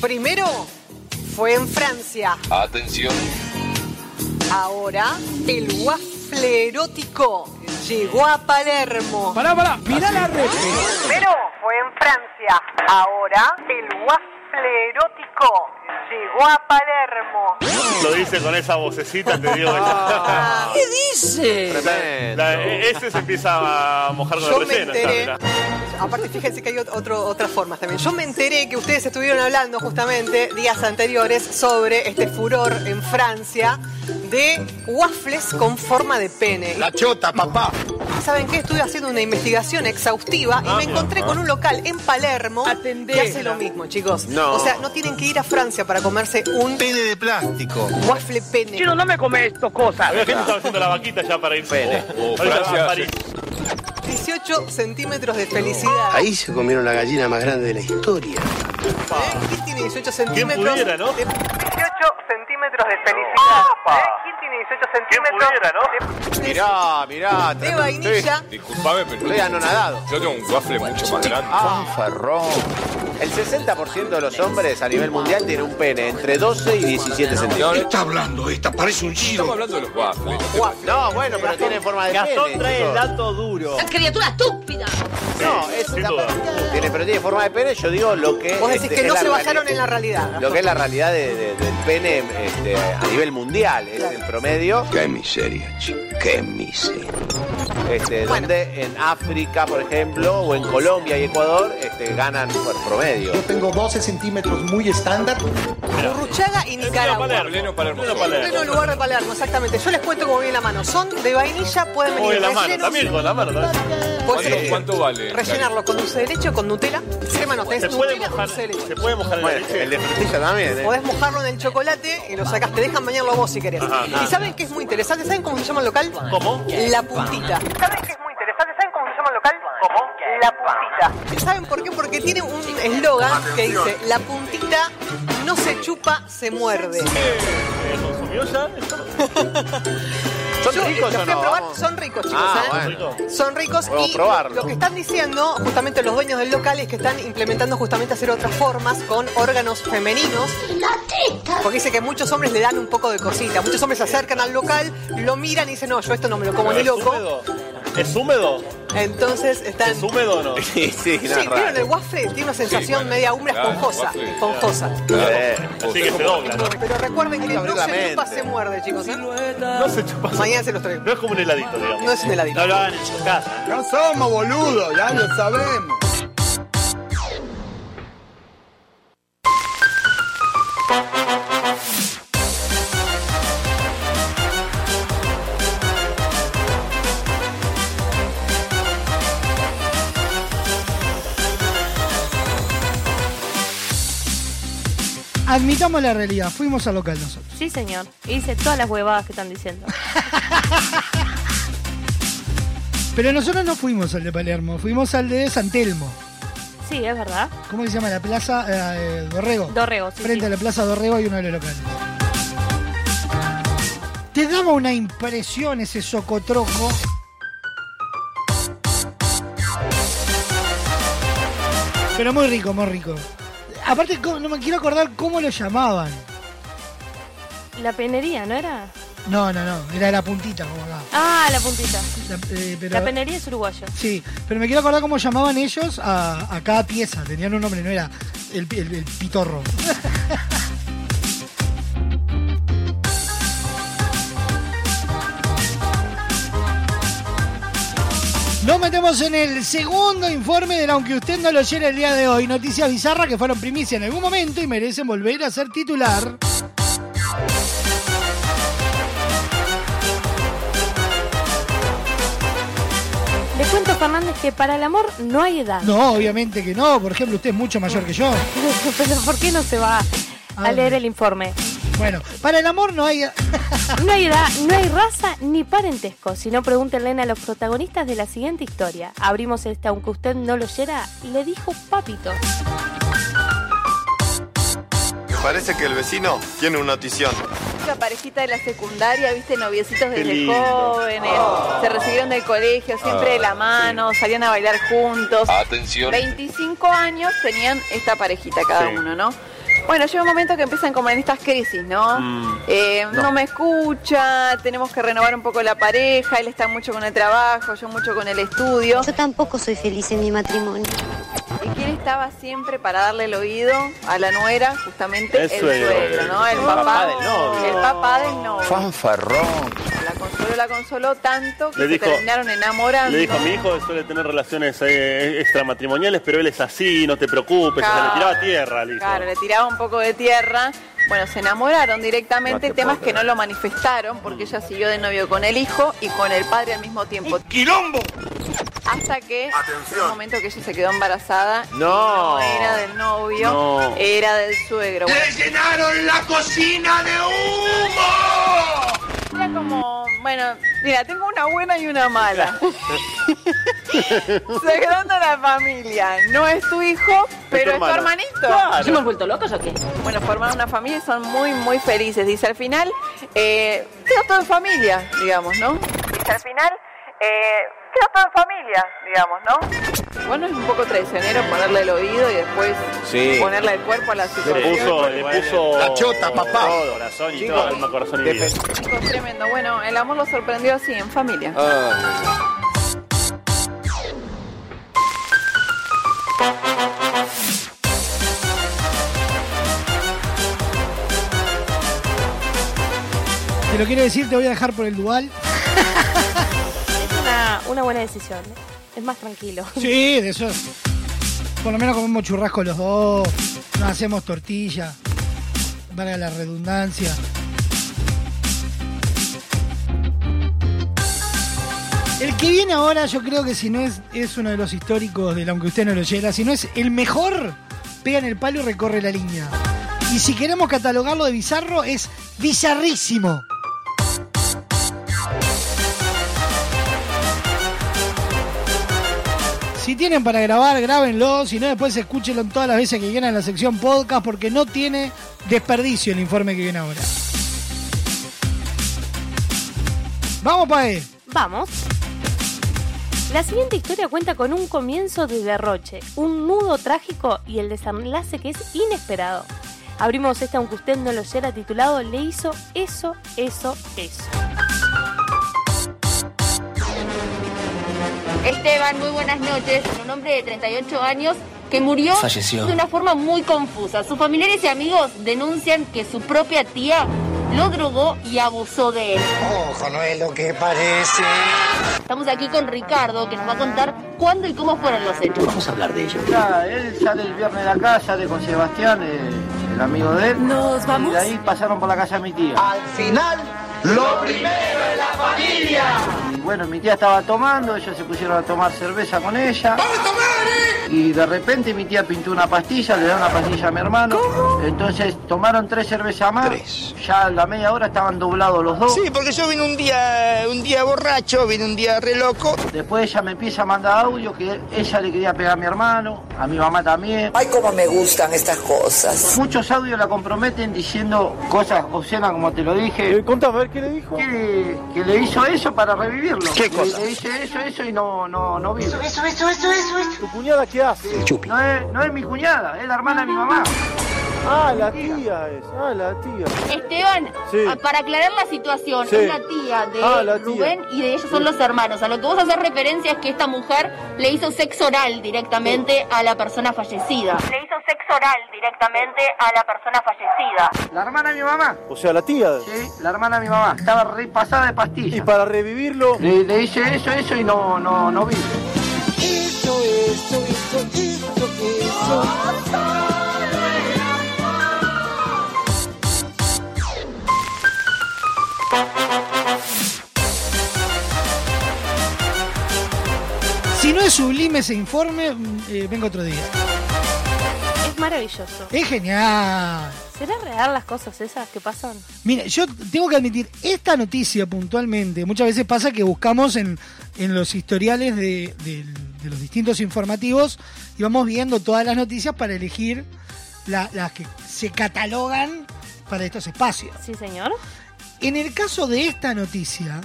Speaker 27: Primero fue en Francia.
Speaker 28: Atención,
Speaker 27: Ahora el waffle erótico llegó a Palermo.
Speaker 2: Pará, pará, mirá la red.
Speaker 27: Primero fue en Francia. Ahora el waffle erótico llegó a Palermo.
Speaker 29: Lo dice con esa vocecita, te digo
Speaker 27: Ah. ¿Qué dice?
Speaker 29: Tremendo. La- ese se empieza a mojar con
Speaker 27: Yo
Speaker 29: el
Speaker 27: me
Speaker 29: relleno.
Speaker 27: enteré. Aparte, fíjense que hay ot- otro, otras formas también. Yo me enteré que ustedes estuvieron hablando justamente días anteriores sobre este furor en Francia de waffles con forma de pene.
Speaker 26: La chota, papá.
Speaker 27: ¿Saben qué? Estuve haciendo una investigación exhaustiva y
Speaker 26: Ah,
Speaker 27: me
Speaker 26: mira.
Speaker 27: encontré con un local en Palermo que hace lo mismo, chicos.
Speaker 26: No.
Speaker 27: O sea, no tienen que ir a Francia para comerse un
Speaker 26: Pene de plástico.
Speaker 27: waffle pene.
Speaker 26: Chino, no me come esto, cosa.
Speaker 29: Había gente estaba haciendo la vaquita ya para ir.
Speaker 26: Pene.
Speaker 29: Oh,
Speaker 26: Oh,
Speaker 29: ahorita
Speaker 26: Francia
Speaker 29: a París.
Speaker 27: 18 centímetros de felicidad.
Speaker 26: Ahí se comieron la gallina más grande de la historia.
Speaker 27: ¿Eh? ¿Quién tiene 18
Speaker 29: ¿Quién
Speaker 27: centímetros?
Speaker 29: pudiera, no?
Speaker 27: de- 18 centímetros de felicidad. ¿Eh? ¿Quién tiene 18 centímetros?
Speaker 29: pudiera, ¿no?
Speaker 27: de-
Speaker 30: Mirá, mirá.
Speaker 27: De vainilla.
Speaker 30: Disculpame, pero. Estoy anonadado. Yo tengo un waffle mucho más grande. Fanfarrón. El 60% de los hombres a nivel mundial tiene un pene entre 12 y 17 centímetros.
Speaker 26: está hablando esta? Parece un giro.
Speaker 30: Estamos hablando de los waffles. No, bueno, pero tiene forma de
Speaker 31: Gastón
Speaker 30: pene.
Speaker 31: trae el dato duro.
Speaker 27: criatura estúpida!
Speaker 30: No, es la-
Speaker 29: duda.
Speaker 30: tiene, pero tiene forma de pene. Yo digo lo que.
Speaker 27: Vos decís
Speaker 30: este,
Speaker 27: que
Speaker 30: es
Speaker 27: no
Speaker 30: la
Speaker 27: se basaron en la realidad.
Speaker 30: Lo que es la realidad de- de- del pene este, a nivel mundial, es el promedio.
Speaker 26: Qué miseria, chico. Qué miseria.
Speaker 30: Este, donde en África, por ejemplo, o en Colombia y Ecuador, este, ganan por promedio.
Speaker 32: Yo tengo 12 centímetros muy estándar.
Speaker 27: Urruchaga y Nicaragua.
Speaker 29: Palermo. Pleno Palermo.
Speaker 27: Pleno lugar de Palermo, exactamente. Yo les cuento cómo viene la mano. Son de vainilla, pueden venir
Speaker 29: en la mano,
Speaker 27: rellenos.
Speaker 29: también con la mano. también.
Speaker 27: Puedes
Speaker 30: Eh,
Speaker 27: elegir
Speaker 30: ¿Cuánto vale?
Speaker 27: rellenarlo con dulce de leche o con Nutella. Crema no, tenés
Speaker 29: Se puede
Speaker 27: Nutella o
Speaker 29: mojar,
Speaker 27: dulce de leche.
Speaker 29: se puede mojar en la
Speaker 30: Bueno,
Speaker 29: leche.
Speaker 30: el de frutilla también, ¿eh?
Speaker 27: Podés mojarlo en el chocolate y lo sacás. Te dejan bañarlo vos si querés.
Speaker 29: Ajá.
Speaker 27: ¿Y saben qué es muy interesante? ¿Saben cómo se llama el local?
Speaker 29: ¿Cómo?
Speaker 27: La puntita. ¿Saben qué es muy interesante? ¿Saben cómo se llama el local? ¿Cómo? La puntita. ¿Saben por qué? Porque tiene un eslogan que dice, la puntita no se chupa, se muerde.
Speaker 29: ¿Eh, ¿Consumió ya?
Speaker 30: ¿Son
Speaker 27: Yo,
Speaker 30: ricos
Speaker 27: los
Speaker 30: o
Speaker 27: fui a
Speaker 30: no?
Speaker 27: probar, son ricos chicos,
Speaker 30: Ah,
Speaker 27: ¿eh?
Speaker 30: bueno.
Speaker 27: Son ricos y
Speaker 30: probarlo.
Speaker 27: lo que están diciendo justamente los dueños del local es que están implementando justamente hacer otras formas con órganos femeninos. Porque dice que muchos hombres le dan un poco de cosita. Muchos hombres se acercan al local, lo miran y dicen, no, yo esto no me lo como ni
Speaker 29: ¿Es
Speaker 27: loco.
Speaker 29: húmedo? ¿Es húmedo?
Speaker 27: Entonces están...
Speaker 29: ¿Es húmedo o no?
Speaker 30: Sí, sí,
Speaker 27: Sí,
Speaker 30: nada
Speaker 27: ¿vieron el waffle? Tiene una sensación
Speaker 30: bueno,
Speaker 27: media húmeda
Speaker 30: claro,
Speaker 27: esponjosa.
Speaker 30: waffle,
Speaker 27: Esponjosa.
Speaker 30: Eh,
Speaker 29: Así que se dobla, ¿no?
Speaker 27: Pero recuerden que no se chupa, se muerde, chicos. ¿eh?
Speaker 29: No se chupa.
Speaker 27: Mañana se los traigo.
Speaker 29: No es como un heladito, digamos.
Speaker 27: No es un heladito.
Speaker 31: No lo hagan en su casa.
Speaker 32: No somos boludos, ya lo sabemos.
Speaker 2: Admitamos la realidad, fuimos al local nosotros.
Speaker 7: Sí, señor. Hice todas las huevadas que están diciendo.
Speaker 2: Pero nosotros no fuimos al de Palermo, fuimos al de San Telmo.
Speaker 7: Sí, es verdad.
Speaker 2: ¿Cómo se llama? La plaza eh, Dorrego.
Speaker 7: Dorrego, sí.
Speaker 2: Frente
Speaker 7: sí.
Speaker 2: a la plaza Dorrego hay uno de los locales. Te daba una impresión ese socotroco. Pero muy rico, muy rico. Aparte, no me quiero acordar cómo lo llamaban.
Speaker 7: La penería, ¿no era?
Speaker 2: No, no, no, era la puntita como acá.
Speaker 7: Ah, la puntita.
Speaker 2: La, eh, pero-
Speaker 7: La penería es uruguayo.
Speaker 2: Sí, pero me quiero acordar cómo llamaban ellos a, a cada pieza. Tenían un nombre, no era el, el- el pitorro. Nos metemos en el segundo informe del Aunque usted no lo oyera el día de hoy. Noticias bizarras que fueron primicia en algún momento y merecen volver a ser titular.
Speaker 7: Le cuento, Fernández, que para el amor no hay edad.
Speaker 2: No, obviamente que no. Por ejemplo, usted es mucho mayor que yo.
Speaker 7: Pero ¿por qué no se va a leer el informe?
Speaker 2: Bueno, para el amor no hay...
Speaker 7: No hay edad, no hay raza ni parentesco. Si no, pregúntenle a los protagonistas de la siguiente historia. Abrimos este, aunque usted no lo oyera, le dijo papito.
Speaker 33: Parece que el vecino tiene una notición.
Speaker 34: La parejita de la secundaria, viste, noviecitos desde jóvenes, se recibieron del colegio, siempre
Speaker 33: Ah,
Speaker 34: de la mano, salían a bailar juntos.
Speaker 28: Atención.
Speaker 34: 25 años tenían esta parejita cada
Speaker 28: Sí.
Speaker 34: uno, ¿no? Bueno, llega un momento que empiezan como en estas crisis, ¿no?
Speaker 28: Mm,
Speaker 34: Eh, no.
Speaker 28: no.
Speaker 34: me escucha, tenemos que renovar un poco la pareja, él está mucho con el trabajo, yo mucho con el estudio.
Speaker 25: Yo tampoco soy feliz en mi matrimonio.
Speaker 34: ¿Y quién estaba siempre para darle el oído a la nuera? Justamente
Speaker 33: El
Speaker 34: el,
Speaker 33: suegro.
Speaker 34: suegro, ¿no? El
Speaker 33: El
Speaker 34: papá,
Speaker 33: papá del novio.
Speaker 34: El papá del novio.
Speaker 33: Fanfarrón.
Speaker 34: La consoló, la consoló tanto que
Speaker 29: Le
Speaker 34: se
Speaker 29: dijo-
Speaker 34: terminaron enamorando.
Speaker 29: Le dijo, mi hijo suele tener relaciones eh, extramatrimoniales, pero él es así, no te preocupes.
Speaker 34: Claro.
Speaker 29: Se le tiraba tierra, le.
Speaker 34: Claro, le tiraba un poco de tierra. Bueno, se enamoraron directamente,
Speaker 29: No
Speaker 34: temas que no lo manifestaron porque ella siguió de novio con el hijo y con el padre al mismo tiempo.
Speaker 33: ¡Quilombo!
Speaker 34: Hasta que en un momento que ella se quedó embarazada
Speaker 33: No.
Speaker 34: no era del novio,
Speaker 33: No.
Speaker 34: era del suegro. Bueno,
Speaker 33: llenaron la cocina de humo!
Speaker 34: Era como, bueno, mira, tengo una buena y una mala. Secreto la familia. No es tu hijo, pero es tu hermanito.
Speaker 28: Claro. ¿Nos hemos vuelto locos o qué?
Speaker 34: Bueno, formaron una familia son muy, muy felices. Dice al final, eh, quedó todo en familia, digamos, ¿no? Dice al final, eh, quedó todo en familia, digamos, ¿no? Bueno, es un poco traicionero ponerle el oído y después
Speaker 33: Sí.
Speaker 34: ponerle el cuerpo a la
Speaker 29: Le
Speaker 34: situación.
Speaker 29: puso, le puso
Speaker 33: La chota, papá.
Speaker 29: Todo, corazón y
Speaker 33: Chicos,
Speaker 29: todo, alma, corazón y vida.
Speaker 34: Chicos, tremendo. Bueno, el amor lo sorprendió así, en familia.
Speaker 2: Te lo quiero decir, te voy a dejar por el dual.
Speaker 7: Es una, una buena decisión. Es más tranquilo.
Speaker 2: Sí, de eso. Por lo menos comemos churrasco los dos. Nos hacemos tortilla. Valga la redundancia. El que viene ahora, yo creo que si no es, es uno de los históricos del aunque usted no lo oyera, si no es el mejor, pega en el palo y recorre la línea. Y si queremos catalogarlo de bizarro, es bizarrísimo. Si tienen para grabar, grábenlo. Si no, después escúchenlo todas las veces que quieran en la sección podcast porque no tiene desperdicio el informe que viene ahora. Vamos, Pae.
Speaker 7: Vamos. La siguiente historia cuenta con un comienzo de derroche, un nudo trágico y el desenlace que es inesperado. Abrimos este aunque usted no lo oyera titulado Le hizo eso, eso, eso.
Speaker 35: Esteban, muy buenas noches. Un hombre de 38 años que murió
Speaker 36: Falleció.
Speaker 35: de una forma muy confusa. Sus familiares y amigos denuncian que su propia tía lo drogó y abusó de él.
Speaker 36: Ojo, no es lo que parece.
Speaker 35: Estamos aquí con Ricardo, que nos va a contar cuándo y cómo fueron los hechos.
Speaker 36: Vamos a hablar de ello.
Speaker 37: Ya, él sale el viernes de la casa, sale con Sebastián, eh, el amigo de él.
Speaker 35: ¿Nos vamos?
Speaker 37: Y de ahí pasaron por la casa de mi tía.
Speaker 36: Al final, lo primero es la familia.
Speaker 37: Y bueno, mi tía estaba tomando, ellos se pusieron a tomar cerveza con ella.
Speaker 36: ¡Vamos a tomar, eh!
Speaker 37: Y de repente mi tía pintó una pastilla, le da una pastilla a mi hermano. Entonces tomaron tres cervezas más. Ya a la media hora estaban doblados los dos.
Speaker 38: Sí, porque yo vine un día, un día borracho, vine un día re loco.
Speaker 37: Después ella me empieza a mandar audio que ella le quería pegar a mi hermano, a mi mamá también.
Speaker 39: Ay, cómo me gustan estas cosas.
Speaker 37: Muchos audios la comprometen diciendo cosas obscenas, como te lo dije.
Speaker 40: Contame, a ver qué le dijo.
Speaker 37: Que, que le hizo eso para revivirlo.
Speaker 38: ¿Qué
Speaker 37: Le-
Speaker 38: cosa?
Speaker 37: Le, hice eso, eso y no, no, no vive.
Speaker 39: Eso, eso, eso, eso, eso.
Speaker 40: ¿Tu cuñada qué hace?
Speaker 37: No es, no es mi cuñada, es la hermana de mi mamá.
Speaker 40: Ah, la tía es. Ah, la tía.
Speaker 35: Esteban,
Speaker 40: Sí.
Speaker 35: a- para aclarar la situación,
Speaker 40: Sí.
Speaker 35: es la tía de
Speaker 40: Ah, la tía.
Speaker 35: Rubén y de ellos son los hermanos. A lo que vos haces referencia es que esta mujer le hizo sexo oral directamente a la persona fallecida. Le hizo sexo oral directamente a la persona fallecida.
Speaker 37: La hermana de mi mamá.
Speaker 40: O sea, la tía.
Speaker 37: Sí, la hermana de mi mamá. Estaba repasada de pastillas.
Speaker 40: Y para revivirlo.
Speaker 37: Le, le hice eso, eso y no, no, no vive.
Speaker 38: Eso, eso, eso, eso, eso.
Speaker 2: Si no es sublime ese informe, mm, eh, vengo otro día.
Speaker 7: Es maravilloso.
Speaker 2: Es genial.
Speaker 7: ¿Será real las cosas esas que pasan?
Speaker 2: Mira, yo tengo que admitir, esta noticia puntualmente, muchas veces pasa que buscamos en, en los historiales de, de- de los distintos informativos y vamos viendo todas las noticias para elegir la- las que se catalogan para estos espacios.
Speaker 7: Sí, señor.
Speaker 2: En el caso de esta noticia,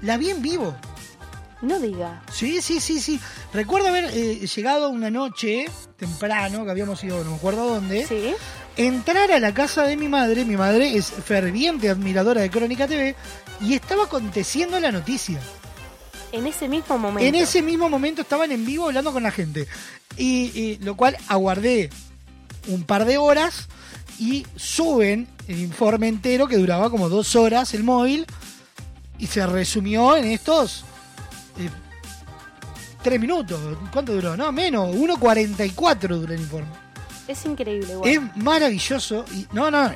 Speaker 2: la vi en vivo.
Speaker 7: No diga.
Speaker 2: Sí, sí, sí, sí. Recuerdo haber eh, llegado una noche temprano, que habíamos ido, no me acuerdo dónde.
Speaker 7: Sí.
Speaker 2: Entrar a la casa de mi madre, mi madre es ferviente admiradora de Crónica TV, y estaba aconteciendo la noticia.
Speaker 7: En ese mismo momento.
Speaker 2: En ese mismo momento estaban en vivo hablando con la gente. Y, y lo cual aguardé un par de horas y suben el informe entero que duraba como dos horas el móvil y se resumió en estos eh, tres minutos. ¿Cuánto duró? No, menos. 1.44 duró el informe.
Speaker 7: Es increíble, igual.
Speaker 2: Es maravilloso. Y, no, no.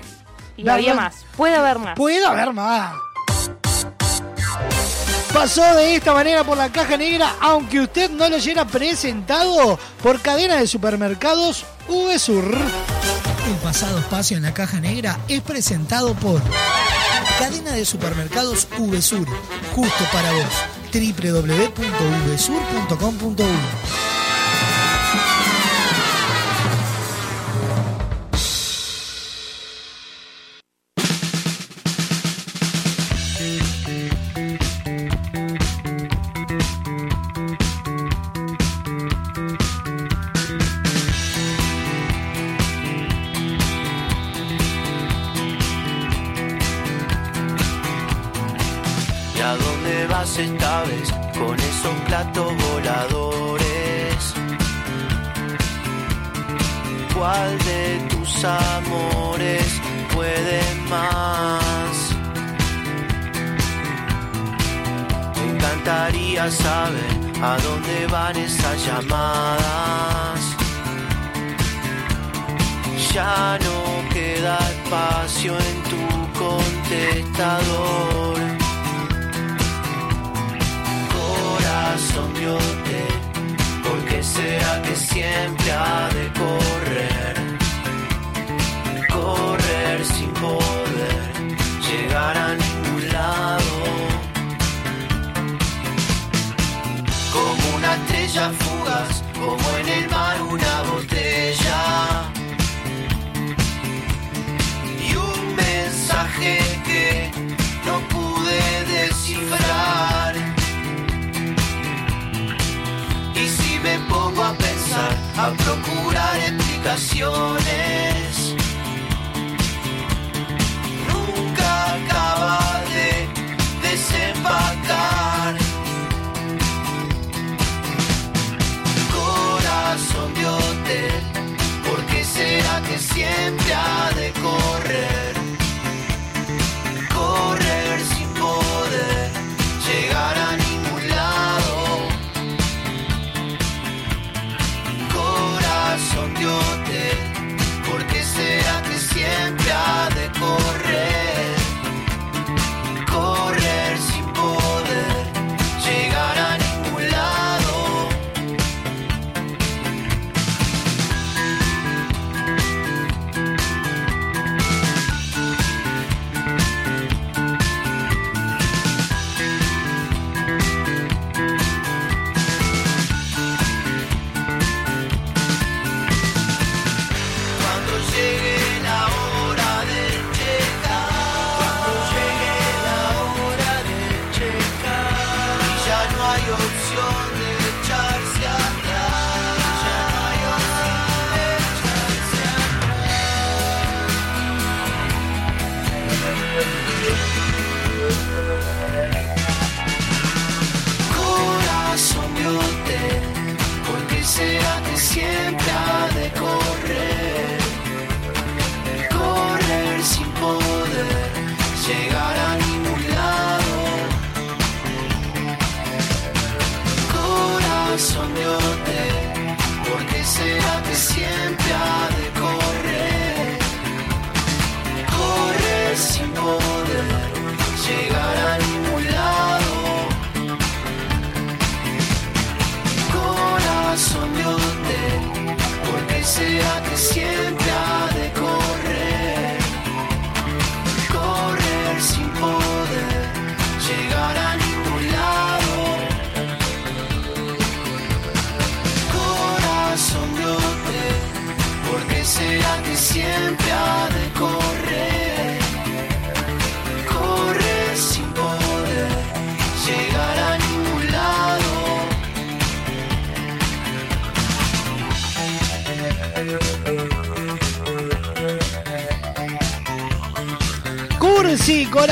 Speaker 7: Y
Speaker 2: la
Speaker 7: había más. Puede haber más.
Speaker 2: Puede haber más. Pasó de esta manera por la caja negra, aunque usted no lo hubiera presentado por cadena de supermercados VSUR. El pasado espacio en la caja negra es presentado por cadena de supermercados VSUR, justo para vos. www.vsur.com.uy
Speaker 11: ¿Cuál de tus amores puede más? Me encantaría saber a dónde van esas llamadas. Ya no queda espacio en tu contestador. Corazón diote, ¿por qué será que siempre ha de correr? Correr sin poder llegar a ningún lado. Como una estrella fugaz, como en el mar una botella. Y un mensaje que no pude descifrar. A procurar explicaciones, nunca acaba de desempacar. Corazón de hotel, ¿por qué será que siempre ha de? Correr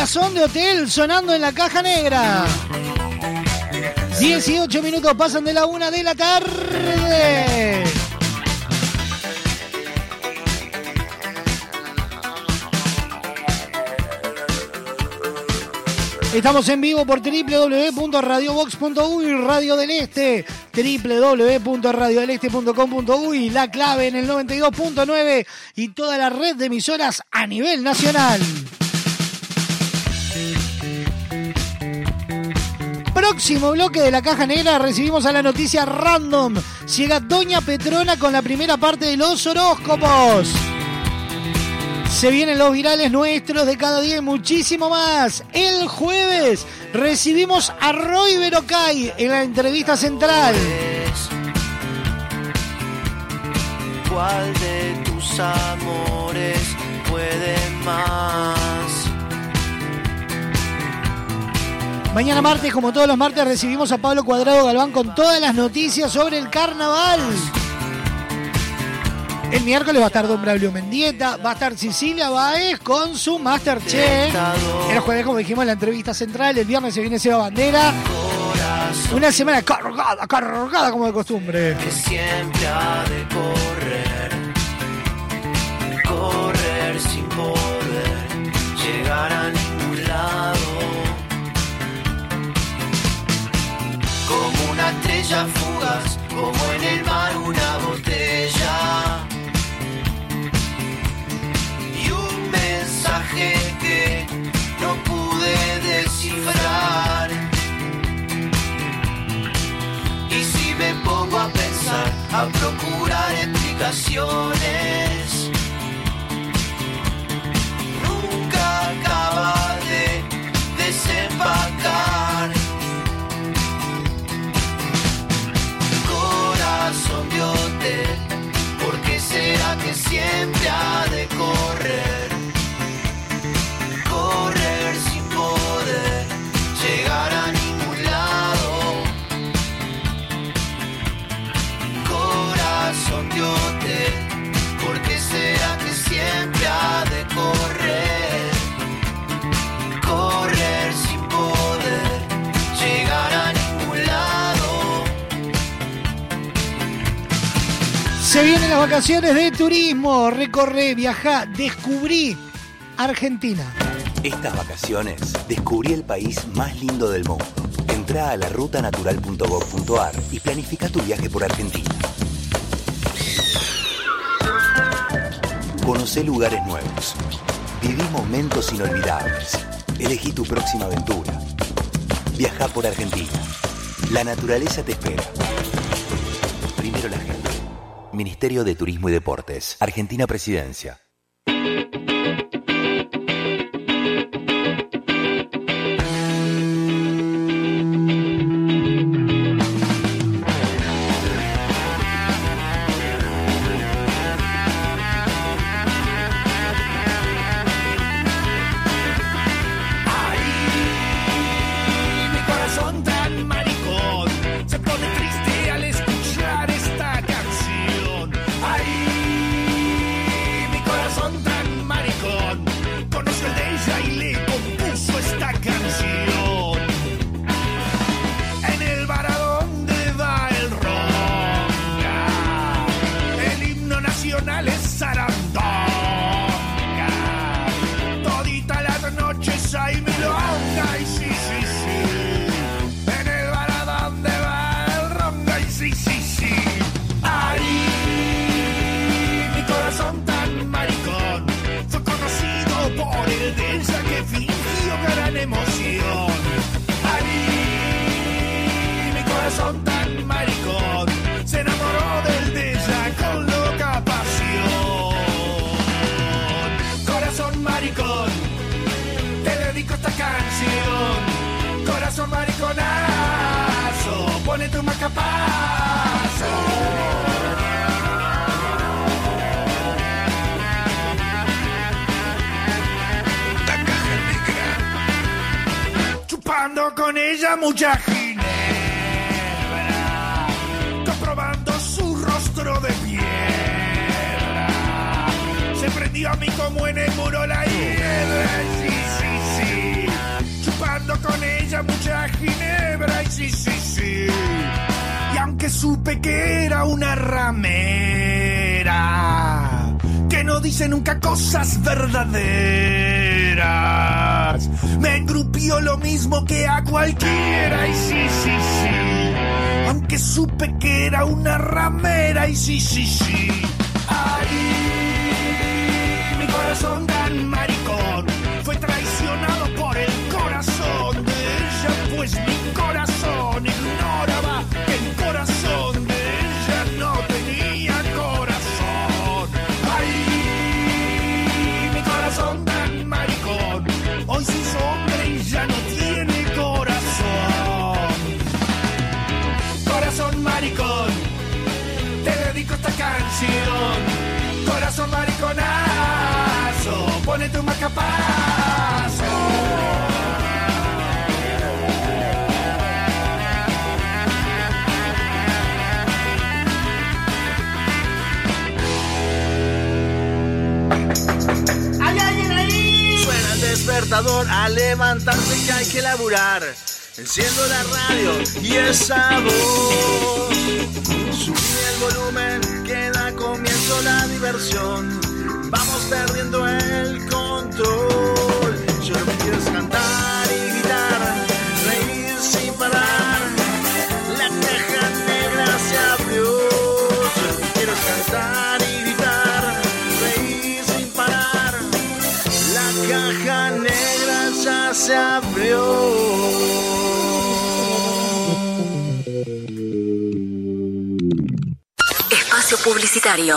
Speaker 11: corazón de hotel
Speaker 2: sonando en la caja negra. 18 minutos pasan de la una de la tarde. Estamos en vivo por www.radiobox.uy, Radio del Este, www.radiodeleste.com.uy, la clave en el 92.9 y toda la red de emisoras a nivel nacional. Próximo bloque de la caja negra recibimos a la noticia random. Llega Doña Petrona con la primera parte de los horóscopos. Se vienen los virales nuestros de cada día y muchísimo más. El jueves recibimos a Roy Berocay en la entrevista central.
Speaker 11: ¿Cuál de tus amores puede más?
Speaker 2: Mañana martes, como todos los martes, recibimos a Pablo Cuadrado Galván con todas las noticias sobre el carnaval. El miércoles va a estar Don Braulio Mendieta, va a estar Cecilia Baez con su Masterchef. El jueves, como dijimos, la entrevista central. El viernes se viene Seba Bandera. Una semana cargada, cargada como de costumbre.
Speaker 11: que siempre ha de correr, Como una estrella fugaz, como en el mar una botella. Y un mensaje que no pude descifrar. Y si me pongo a pensar, a procurar explicaciones, nunca acaba de desempacar. Corazón diote, porque será que siempre ha de correr
Speaker 2: Se vienen las vacaciones de turismo. Recorre, viaja, descubrí Argentina.
Speaker 23: Estas vacaciones descubrí el país más lindo del mundo. Entra a la rutanatural.gov.ar y planifica tu viaje por Argentina. Conoce lugares nuevos. Viví momentos inolvidables. Elegí tu próxima aventura. Viaja por Argentina. La naturaleza te espera. Ministerio de Turismo y Deportes. Argentina Presidencia.
Speaker 19: Negra.
Speaker 41: Chupando con ella mucha ginebra, comprobando su rostro de piedra. Se prendió a mí como en el muro la hiedra, sí, sí, sí. Chupando con ella mucha ginebra, y sí, sí, sí. Y aunque supe que era una ramera, que no dice nunca cosas verdaderas, me engrupió lo mismo que a cualquiera, y sí, sí, sí. Aunque supe que era una ramera, y sí, sí, sí.
Speaker 1: Despertador a levantarse que hay que laburar. Enciendo la radio y esa voz. Subí el volumen que da comienzo la diversión. Vamos perdiendo el control. Yo lo que quiero es cantar y gritar, reír sin parar. La caja negra se abrió. Yo lo que quiero es cantar y gritar, reír sin parar. La caja negra ya se abrió.
Speaker 42: Espacio publicitario.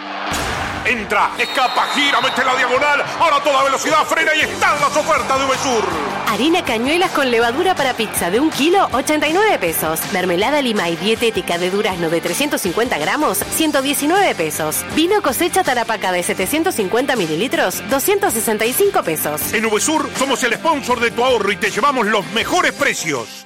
Speaker 15: Entra, escapa, gira, mete la diagonal. Ahora a toda velocidad frena y están las ofertas de Uvesur.
Speaker 16: Harina cañuelas con levadura para pizza de un kilo, 89 pesos. Mermelada lima y dietética de durazno de 350 gramos, 119 pesos. Vino cosecha tarapaca de 750 mililitros, 265 pesos.
Speaker 15: En Uvesur somos el sponsor de tu ahorro y te llevamos los mejores precios.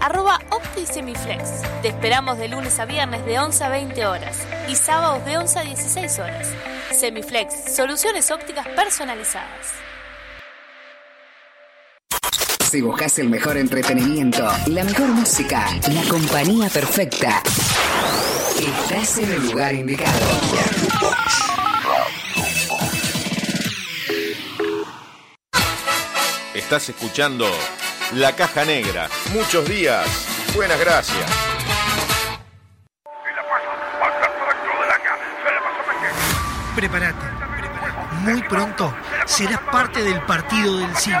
Speaker 7: arroba OptiSemiflex. Te esperamos de lunes a viernes de 11 a 20 horas y sábados de 11 a 16 horas. Semiflex, soluciones ópticas personalizadas.
Speaker 42: Si buscas el mejor entretenimiento, la mejor música, la compañía perfecta, estás en el lugar indicado.
Speaker 19: Estás escuchando la Caja Negra. Muchos días. Buenas gracias.
Speaker 2: Prepárate. Muy pronto serás parte del partido del siglo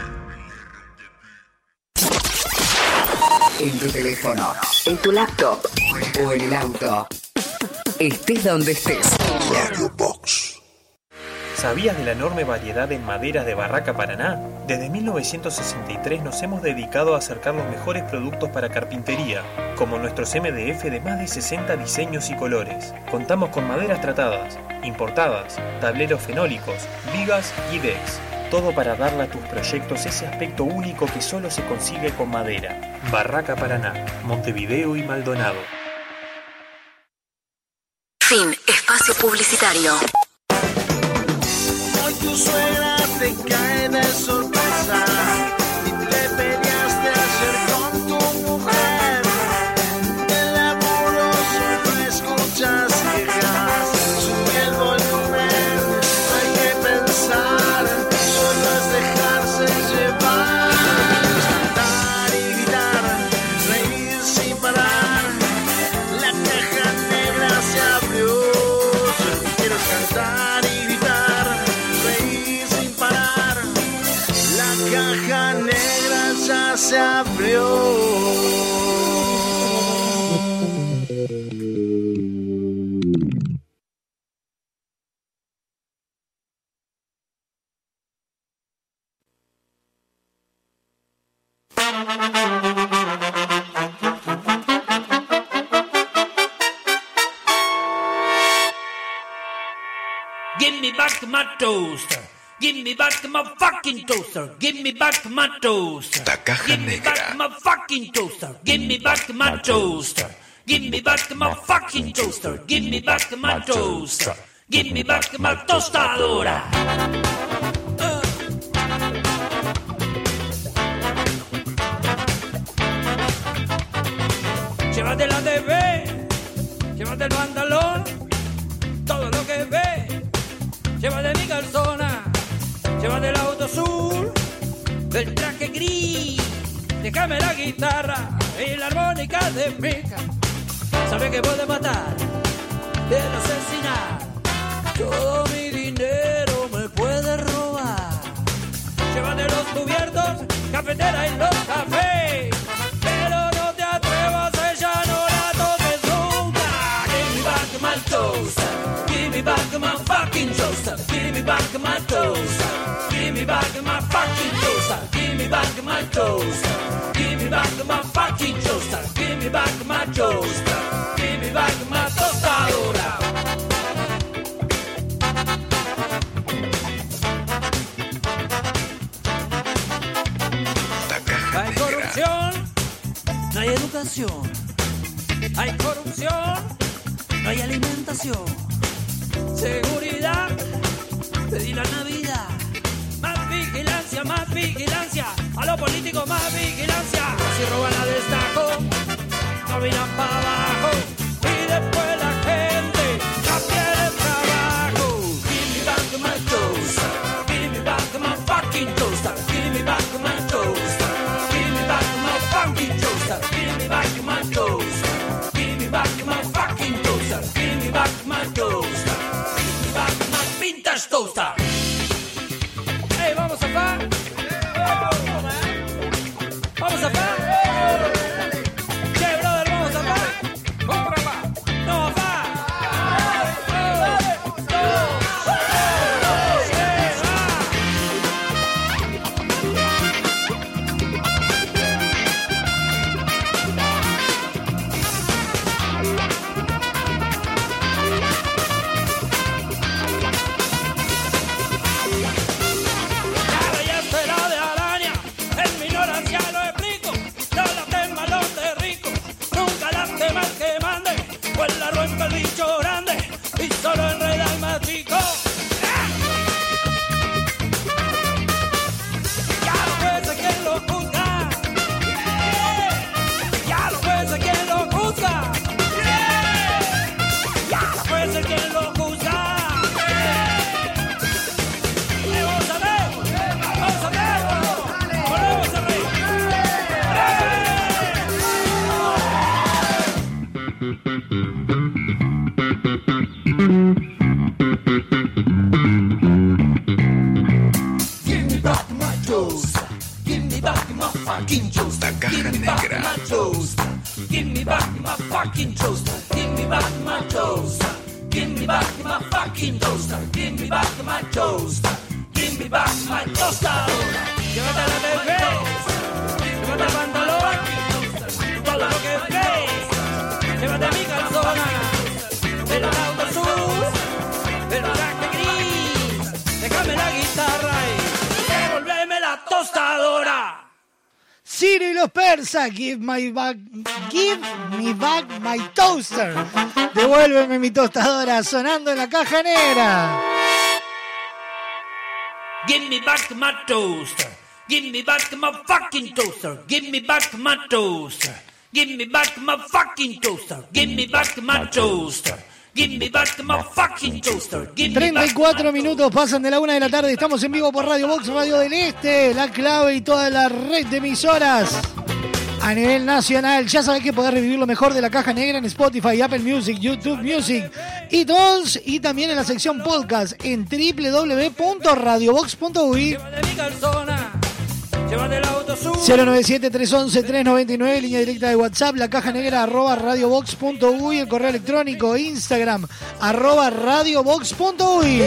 Speaker 42: En tu teléfono, en tu laptop o en el auto. Estés donde estés.
Speaker 13: ¿Sabías de la enorme variedad en maderas de Barraca Paraná? Desde 1963 nos hemos dedicado a acercar los mejores productos para carpintería, como nuestros MDF de más de 60 diseños y colores. Contamos con maderas tratadas, importadas, tableros fenólicos, vigas y decks. Todo para darle a tus proyectos ese aspecto único que solo se consigue con madera. Barraca Paraná, Montevideo y Maldonado.
Speaker 42: Fin. Espacio publicitario.
Speaker 1: Hoy tu suegra te cae de sorpresa
Speaker 11: Give me back my toaster. Give me back my fucking toaster. Give me back my toaster.
Speaker 3: La caja
Speaker 11: Give me back my fucking toaster. Give me back my toaster. Give me back my fucking toaster. Give me back my toaster. Give me back my tostadora. Llévate el pantalón, todo lo que ve, llévate mi calzona, llévate el auto azul, el traje gris, déjame la guitarra y la armónica de mica. Sabe que puede matar, puede asesinar, todo mi dinero me puede robar. Llévate los cubiertos, cafetera y los cafés, back my fucking toaster, give me back my toaster, give me back my fucking toaster, give me back my toaster, give me back my fucking toaster, give me back my toaster, give me back my tostadora. Hay corrupción, no hay educación. Hay corrupción, no hay alimentación. Seguridad, pedí la Navidad. Más vigilancia, más vigilancia. A los políticos, más vigilancia. Si roban a destajo, no miran para abajo. Vintage toaster. Hey,
Speaker 43: give my back, give me back my
Speaker 2: toaster. Devuélveme mi tostadora sonando en la caja negra.
Speaker 11: Give me back my toaster. Give me back my fucking toaster. Give me back my toaster. Give me back my fucking toaster. Give me back my toaster. Give me back my fucking toaster. Give me back
Speaker 2: 34 minutos pasan de la una de la tarde. Estamos en vivo por Radio Box, Radio del Este, La Clave y toda la red de emisoras. A nivel nacional, ya sabés que podés revivir lo mejor de la caja negra en Spotify, Apple Music, YouTube Music todos. Y también en la sección podcast en www.radiobox.uy.
Speaker 11: Llévate mi calzona. Llévate el auto azul.
Speaker 2: 097-311-399, línea directa de WhatsApp, la caja negra arroba radiobox.uy, el correo electrónico, Instagram, arroba radiobox.uy.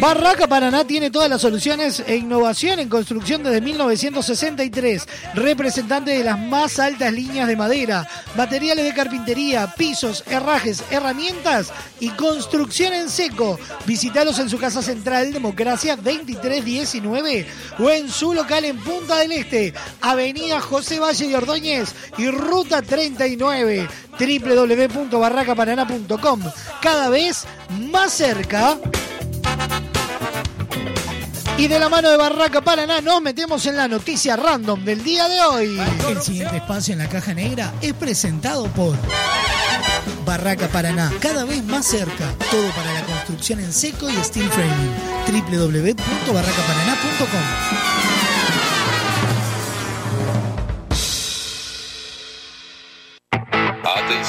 Speaker 2: Barraca Paraná tiene todas las soluciones e innovación en construcción desde 1963. Representante de las más altas líneas de madera, materiales de carpintería, pisos, herrajes, herramientas y construcción en seco. Visítalos en su casa central, Democracia 2319 o en su local en Punta del Este, Avenida José Valle de Ordóñez y Ruta 39 www.barracaparaná.com cada vez más cerca y de la mano de Barraca Paraná nos metemos en la noticia random del día de hoy. El siguiente espacio en la caja negra es presentado por Barraca Paraná, cada vez más cerca. Todo para la construcción en seco y steel framing. www.barracaparaná.com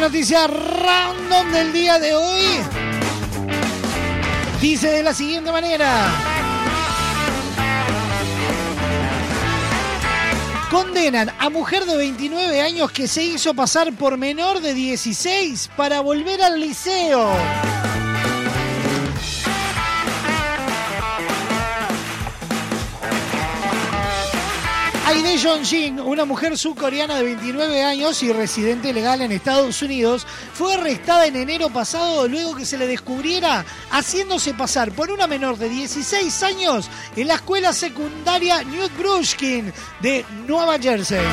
Speaker 2: Noticia random del día de hoy dice de la siguiente manera. Condenan a mujer de 29 años que se hizo pasar por menor de 16 para volver al liceo. Aide Jong-jin, una mujer surcoreana de 29 años y residente legal en Estados Unidos, fue arrestada en enero pasado luego que se le descubriera haciéndose pasar por una menor de 16 años en la escuela secundaria Newt Brushkin de Nueva Jersey.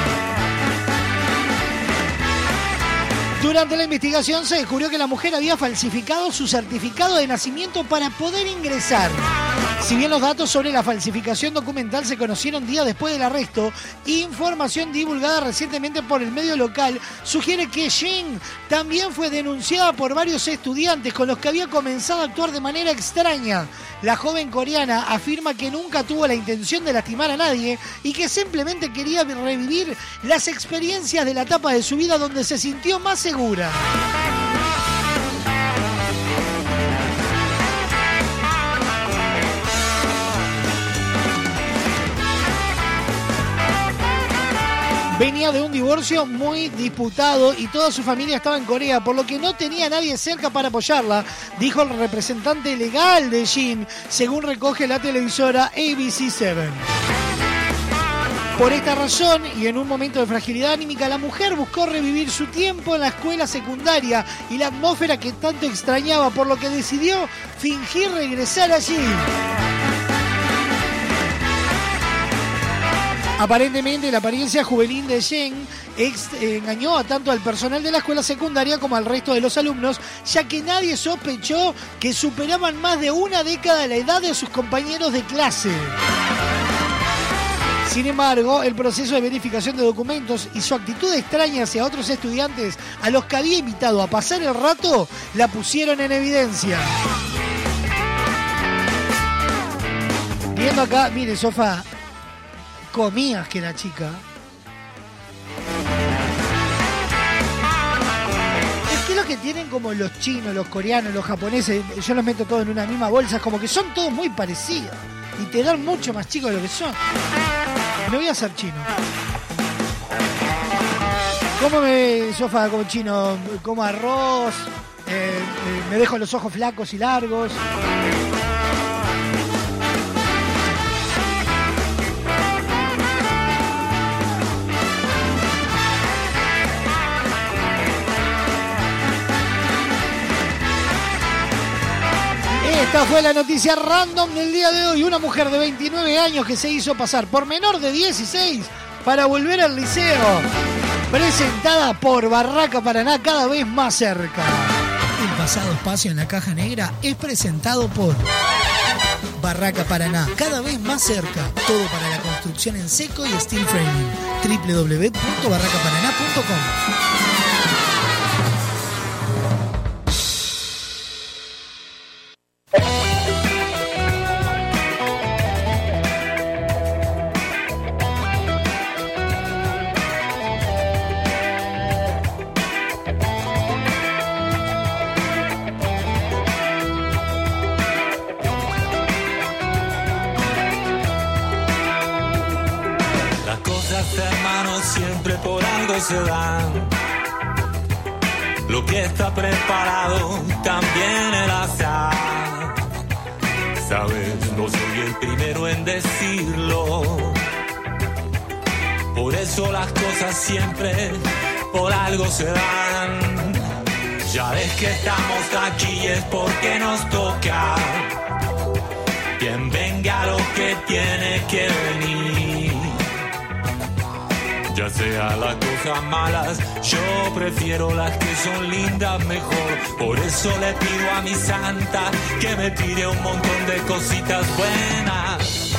Speaker 2: Durante la investigación se descubrió que la mujer había falsificado su certificado de nacimiento para poder ingresar. Si bien los datos sobre la falsificación documental se conocieron días después del arresto, información divulgada recientemente por el medio local sugiere que Jin también fue denunciada por varios estudiantes con los que había comenzado a actuar de manera extraña. La joven coreana afirma que nunca tuvo la intención de lastimar a nadie y que simplemente quería revivir las experiencias de la etapa de su vida donde se sintió más segura. Venía de un divorcio muy disputado y toda su familia estaba en Corea, por lo que no tenía nadie cerca para apoyarla, dijo el representante legal de Jin, según recoge la televisora ABC7. Por esta razón, y en un momento de fragilidad anímica, la mujer buscó revivir su tiempo en la escuela secundaria y la atmósfera que tanto extrañaba, por lo que decidió fingir regresar allí. Aparentemente la apariencia juvenil de Jen ex- engañó a tanto al personal de la escuela secundaria como al resto de los alumnos, ya que nadie sospechó que superaban más de una década la edad de sus compañeros de clase. Sin embargo, el proceso de verificación de documentos y su actitud extraña hacia otros estudiantes a los que había invitado a pasar el rato la pusieron en evidencia. Viendo acá, mire, Sofa, comías que la chica. Es que lo que tienen como los chinos, los coreanos, los japoneses, yo los meto todos en una misma bolsa, como que son todos muy parecidos y te dan mucho más chicos de lo que son. Me voy a hacer chino. ¿Cómo me sofá como chino? Como arroz, eh, eh, me dejo los ojos flacos y largos. Esta fue la noticia random del día de hoy. Una mujer de 29 años que se hizo pasar por menor de 16 para volver al liceo. Presentada por Barraca Paraná cada vez más cerca. El pasado espacio en la caja negra es presentado por Barraca Paraná, cada vez más cerca. Todo para la construcción en seco y steel framing. www.barracaparaná.com
Speaker 43: Está preparado también el azar. Sabes, no soy el primero en decirlo. Por eso las cosas siempre por algo se dan. Ya ves que estamos aquí es porque nos toca. Quien venga lo que tiene que venir. Ya sea las cosas malas, yo prefiero las que son lindas mejor. Por eso le pido a mi santa que me tire un montón de cositas buenas.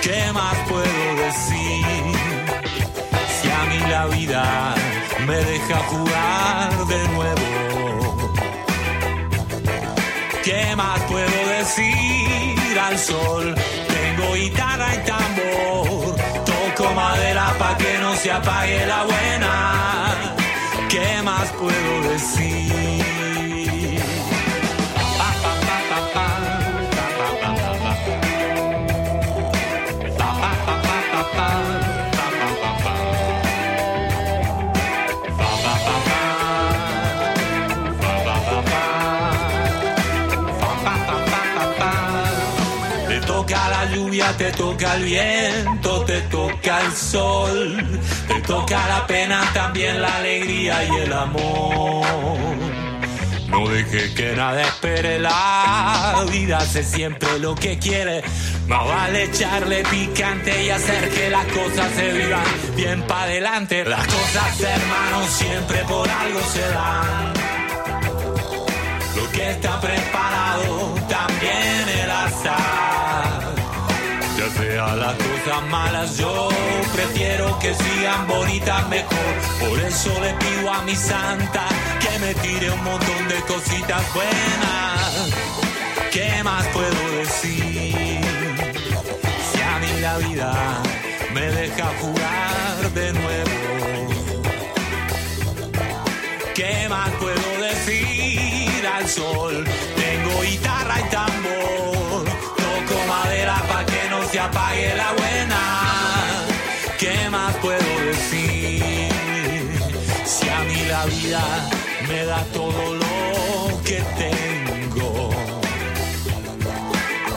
Speaker 43: ¿Qué más puedo decir? Si a mí la vida me deja jugar de nuevo. ¿Qué más puedo decir al sol? Tengo guitarra y tambor. Se apague la buena. ¿Qué más puedo decir? Te toca el viento, te toca el sol, te toca la pena, también la alegría y el amor. No deje que nada espere, la vida hace siempre lo que quiere. Más vale echarle picante y hacer que las cosas se vivan bien para adelante. Las cosas, hermanos, siempre por algo se dan. Lo que está preparado Sea las cosas malas, yo prefiero que sigan bonitas mejor. Por eso le pido a mi santa que me tire un montón de cositas buenas. ¿Qué más puedo decir? Si a mí la vida me deja jugar de nuevo. ¿Qué más puedo decir al sol? Vida me da todo lo que tengo.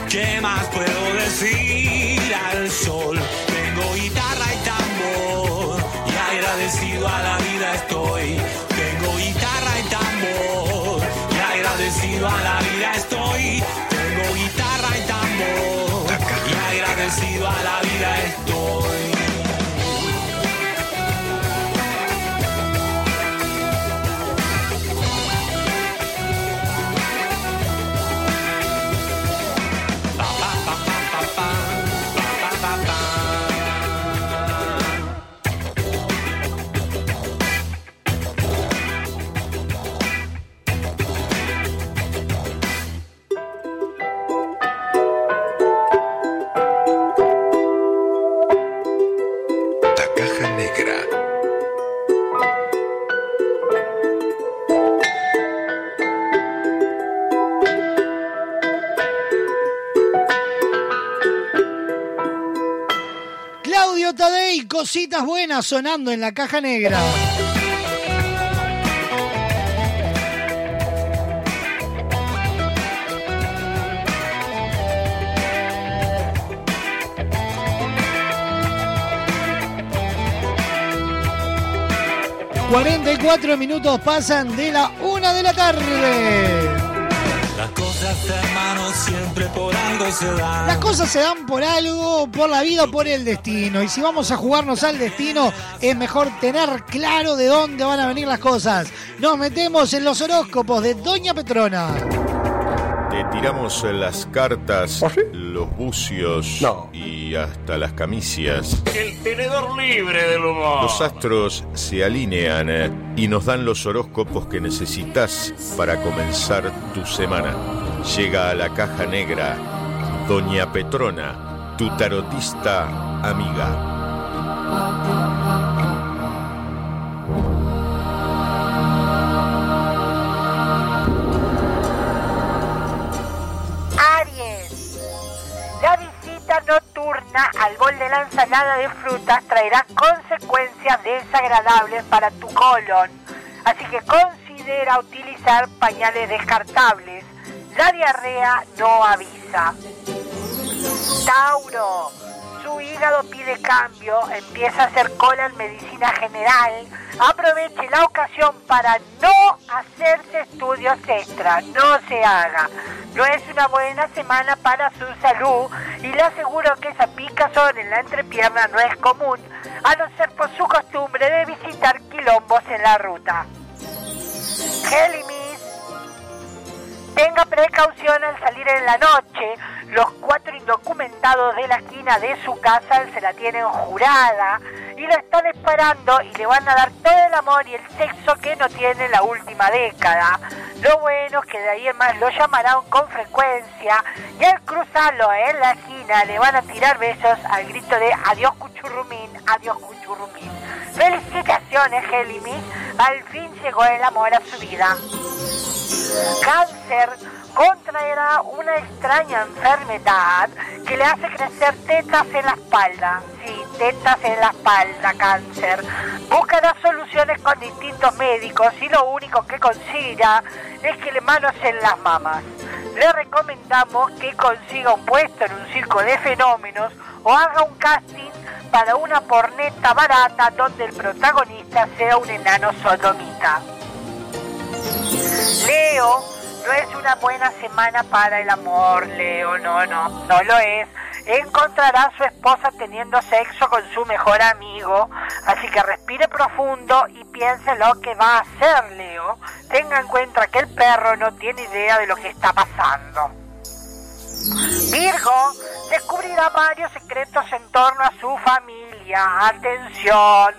Speaker 43: ¿Qué más puedo decir al sol? Tengo guitarra y tambor y agradecido a la vida estoy. Tengo guitarra y tambor y agradecido a la vida estoy.
Speaker 2: Cositas buenas sonando en la caja negra. ...44 minutos pasan de la una de la tarde.
Speaker 43: Las cosas, hermanos, siempre por algo se dan.
Speaker 2: Las cosas se dan por algo, por la vida o por el destino. Y si vamos a jugarnos al destino, es mejor tener claro de dónde van a venir las cosas. Nos metemos en los horóscopos de Doña Petrona.
Speaker 19: Te tiramos las cartas, los bucios y hasta las camicias.
Speaker 44: El tenedor libre del humor.
Speaker 19: Los astros se alinean eh, y nos dan los horóscopos que necesitas para comenzar tu semana. Llega a la caja negra Doña Petrona, tu tarotista amiga.
Speaker 45: Aries, la visita nocturna al bol de la ensalada de frutas traerá consecuencias desagradables para tu colon, así que considera utilizar pañales descartables. La diarrea no avisa. Tauro, su hígado pide cambio, empieza a hacer cola en medicina general. Aproveche la ocasión para no hacerse estudios extra, no se haga. No es una buena semana para su salud y le aseguro que esa picazón en la entrepierna no es común, a no ser por su costumbre de visitar quilombos en la ruta. Tenga precaución al salir en la noche. Los cuatro indocumentados de la esquina de su casa se la tienen jurada y lo están esperando y le van a dar todo el amor y el sexo que no tiene en la última década. Lo bueno es que de ahí en más lo llamarán con frecuencia y al cruzarlo en la esquina le van a tirar besos al grito de adiós cuchurrumín, adiós cuchurrumín. Felicitaciones, Géminis. Al fin llegó el amor a su vida. Cáncer contraerá una extraña enfermedad que le hace crecer tetas en la espalda. Sí, tetas en la espalda, cáncer. Buscará soluciones con distintos médicos y lo único que consiga es que le manoseen las mamas. Le recomendamos que consiga un puesto en un circo de fenómenos o haga un casting para una porneta barata donde el protagonista sea un enano sodomita. Leo, no es una buena semana para el amor, Leo, no, no, no lo es. Encontrará a su esposa teniendo sexo con su mejor amigo, así que respire profundo y piense lo que va a hacer, Leo. Tenga en cuenta que el perro no tiene idea de lo que está pasando. Virgo descubrirá varios secretos en torno a su familia. Atención,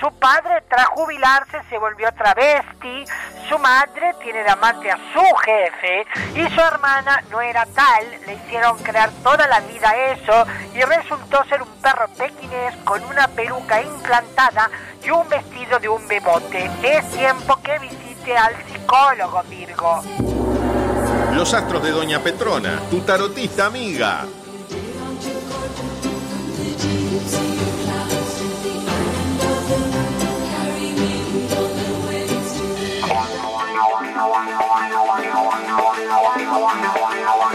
Speaker 45: su padre tras jubilarse se volvió travesti, su madre tiene de amante a su jefe y su hermana no era tal, le hicieron crear toda la vida eso y resultó ser un perro pequinés con una peluca implantada y un vestido de un bebote. Es tiempo que visite al psicólogo Virgo.
Speaker 19: Los astros de Doña Petrona, tu tarotista amiga.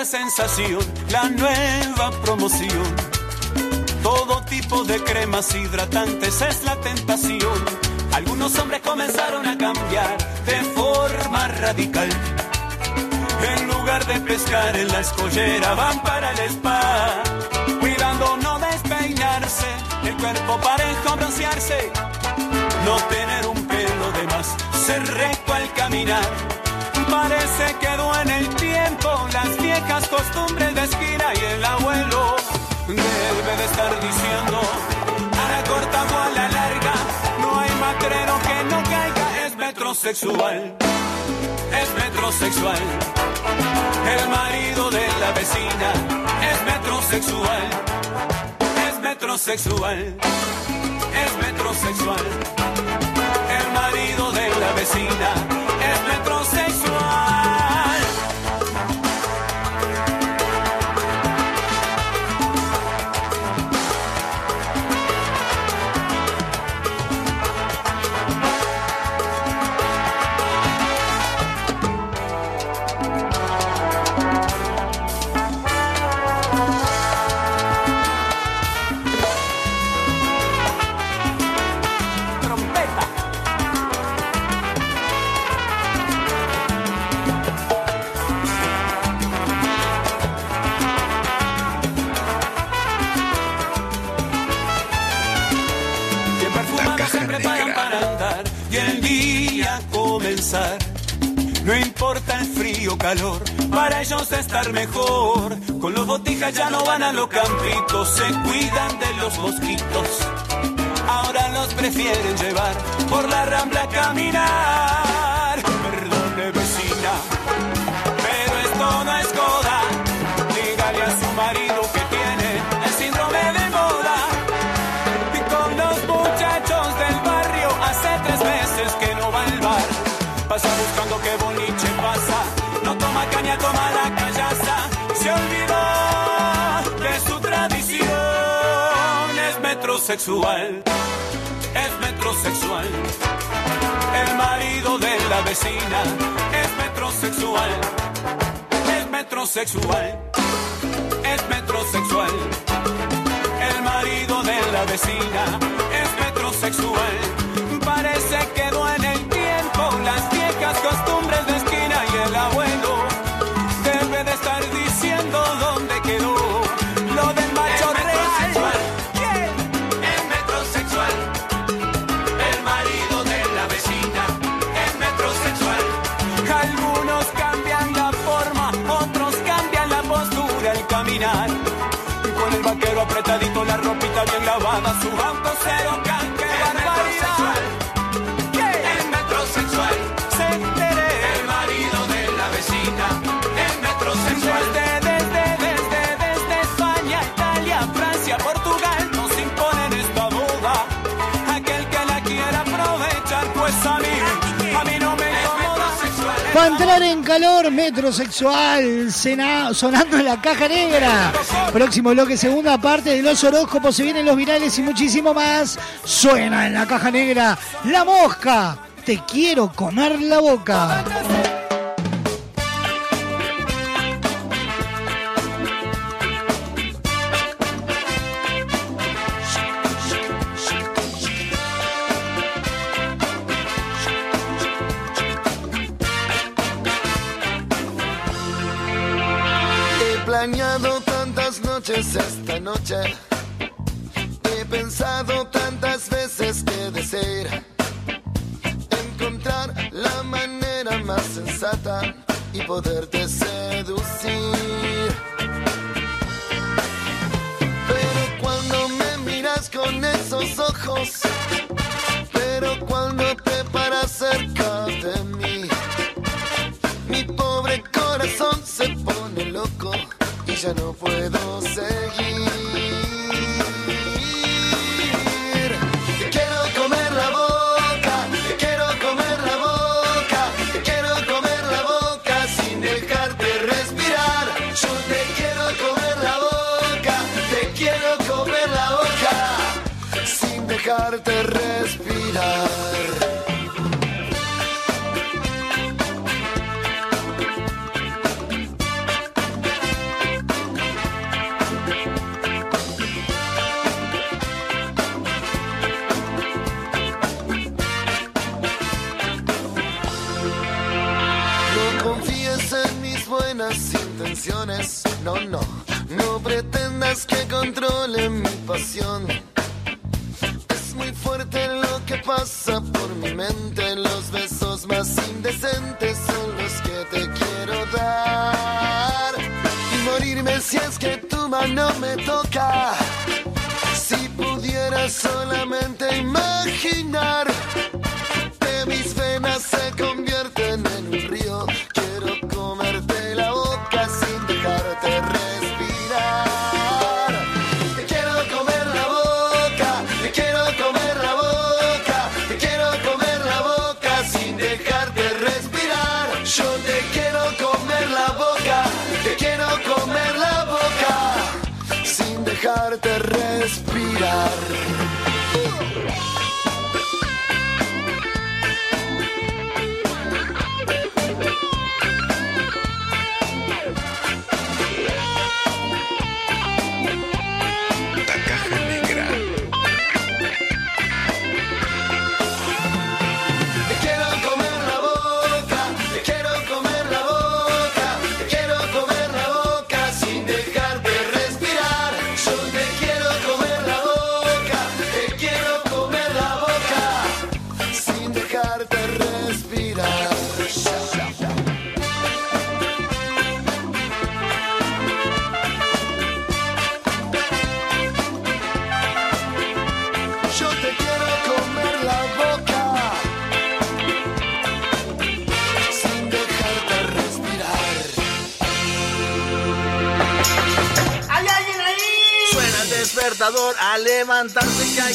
Speaker 46: es sensación, la nueva promoción. Todo tipo de cremas hidratantes es la tentación. Algunos hombres comenzaron a cambiar de forma radical. En lugar de pescar en la escollera van para el spa. Cuidando no despeinarse, el cuerpo parejo broncearse. No tener un pelo de más, ser recto al caminar. Parece que en el tiempo las viejas costumbres de esquina y el abuelo debe de estar diciendo a la corta o a la larga no hay matrero que no caiga es metrosexual es metrosexual. El marido de la vecina es metrosexual es metrosexual es metrosexual. El marido de la vecina es metrosexual calor, para ellos estar mejor. Con los botijas ya no van a los campitos, se cuidan de los mosquitos. Ahora los prefieren llevar por la rambla a caminar. Es metrosexual. El marido de la vecina es metrosexual. Es metrosexual. Es metrosexual. El marido de la vecina es metrosexual. Su auto
Speaker 2: calor, metrosexual, cena- sonando en la caja negra. Próximo bloque, segunda parte de los horóscopos, se vienen los virales y muchísimo más. Suena en la caja negra, la mosca. Te quiero comer la boca.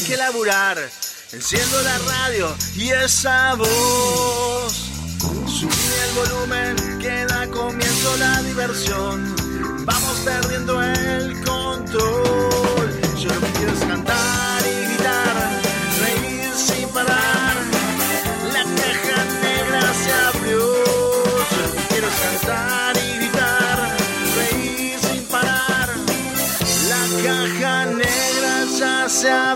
Speaker 47: Que
Speaker 1: laburar. Enciendo la radio y esa voz. Subí el volumen que da comienzo la diversión. Vamos perdiendo el control. Yo lo que quiero es cantar y gritar, reír sin parar. La caja negra se abrió. Yo lo que quiero es cantar y gritar, reír sin parar. La caja negra ya se abrió.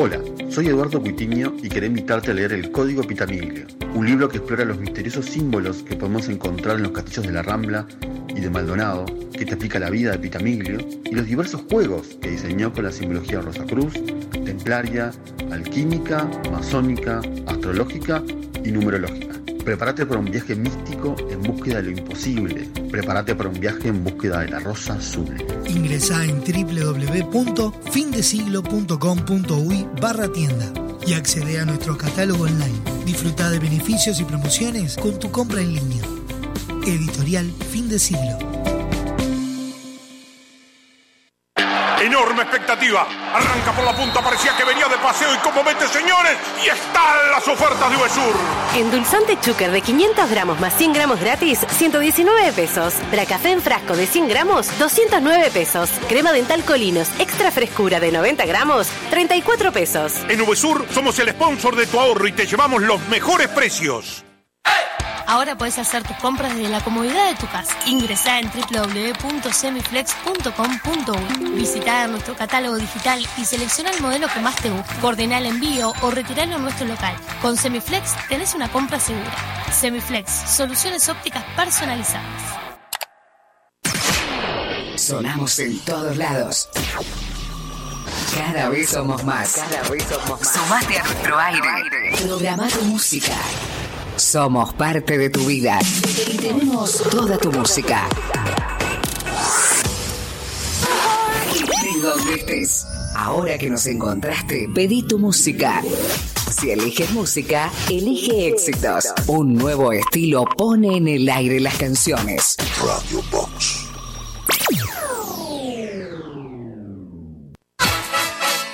Speaker 48: Hola, soy Eduardo Cuitiño y quería invitarte a leer El Código Pitamiglio, un libro que explora los misteriosos símbolos que podemos encontrar en los castillos de la Rambla y de Maldonado, que te explica la vida de Pitamiglio y los diversos juegos que diseñó con la simbología Rosacruz, templaria, alquímica, masónica, astrológica y numerológica. Prepárate para un viaje místico en búsqueda de lo imposible. Prepárate para un viaje en búsqueda de la rosa azul.
Speaker 2: Ingresá en www.findesiglo.com.uy barra tienda y accede a nuestro catálogo online. Disfruta de beneficios y promociones con tu compra en línea. Editorial Fin de Siglo.
Speaker 15: Enorme expectativa. Arranca por la punta, parecía que venía de paseo y como mete, señores, y están las ofertas de Uvesur.
Speaker 16: Endulzante Chucker de 500 gramos más 100 gramos gratis, 119 pesos. Bracafé en frasco de 100 gramos, 209 pesos. Crema dental Colinos extra frescura de 90 gramos, 34 pesos.
Speaker 15: En Uvesur somos el sponsor de tu ahorro y te llevamos los mejores precios.
Speaker 7: Ahora puedes hacer tus compras desde la comodidad de tu casa. Ingresá en www.semiflex.com.uy. Visitá nuestro catálogo digital y selecciona el modelo que más te guste. Coordina el envío o retiralo en nuestro local. Con Semiflex tenés una compra segura. Semiflex, soluciones ópticas personalizadas.
Speaker 42: Sonamos en todos lados. Cada vez somos más. Cada vez somos más. Sumate a nuestro aire. Programa tu música. Somos parte de tu vida y tenemos toda tu música. De donde estés. Ahora que nos encontraste, pedí tu música. Si eliges música, elige éxitos. Un nuevo estilo pone en el aire las canciones.
Speaker 19: Radio Box.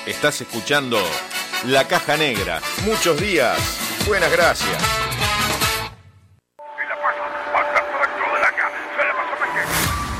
Speaker 19: Estás escuchando La Caja Negra. Muchos días. Buenas gracias.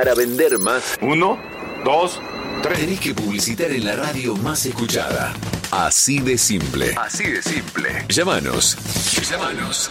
Speaker 3: Para vender más. Uno, dos, tres. Tenés que publicitar en la radio más escuchada. Así de simple. Así de simple. Llámanos. Llámanos.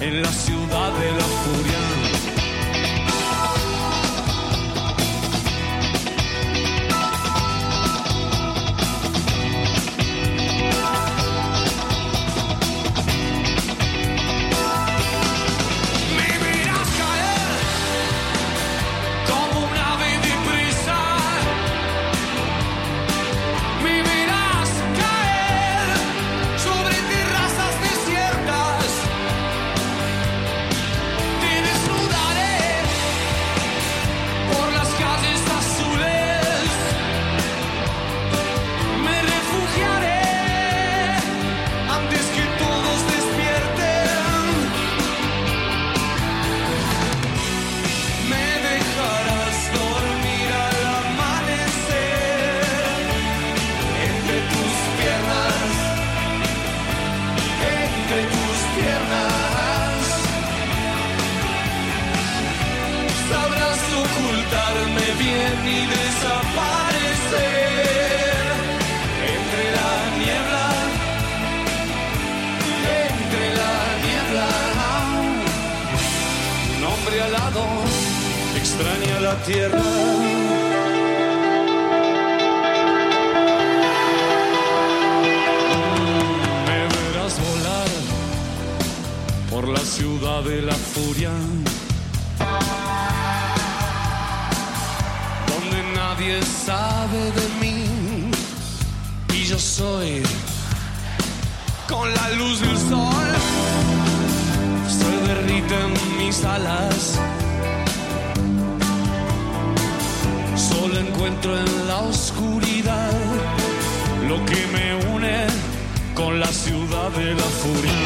Speaker 49: en la ciudad de la de la furia, donde nadie sabe de mí y yo soy con la luz del sol. Se derriten mis alas. Solo encuentro en la oscuridad lo que me une con la ciudad de la furia.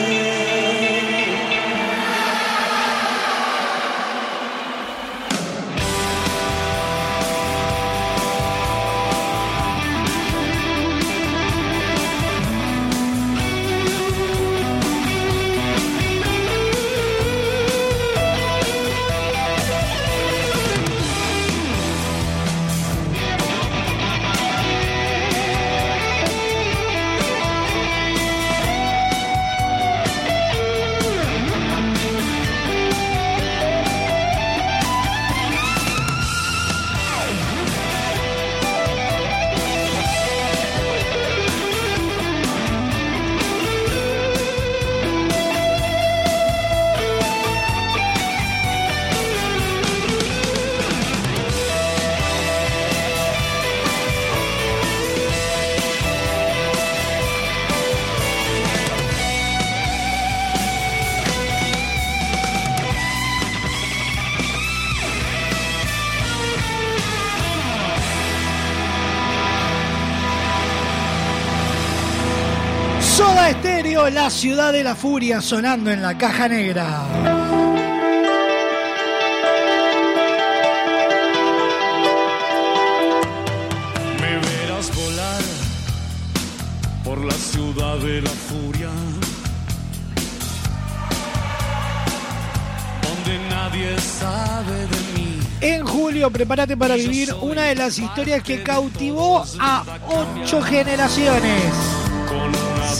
Speaker 2: ciudad de la furia sonando en la caja negra.
Speaker 49: Me verás volar por la ciudad de la furia, donde nadie sabe de mí.
Speaker 2: En julio, prepárate para vivir una de las historias que cautivó a ocho generaciones.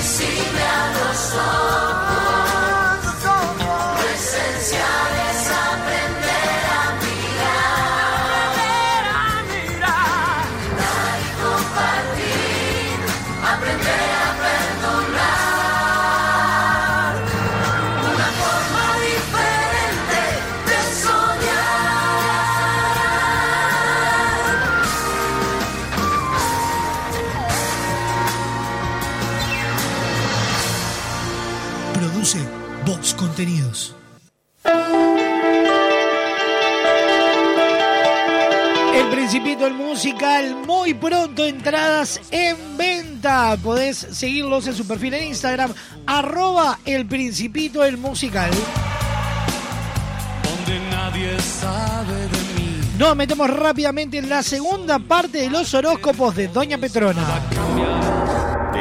Speaker 43: Es invisible a los ojos.
Speaker 2: Musical, muy pronto entradas en venta. Podés seguirlos en su perfil en Instagram, arroba El Principito el Musical.
Speaker 49: Donde nadie sabe de mí.
Speaker 2: Nos metemos rápidamente en la segunda parte de los horóscopos de Doña Petrona.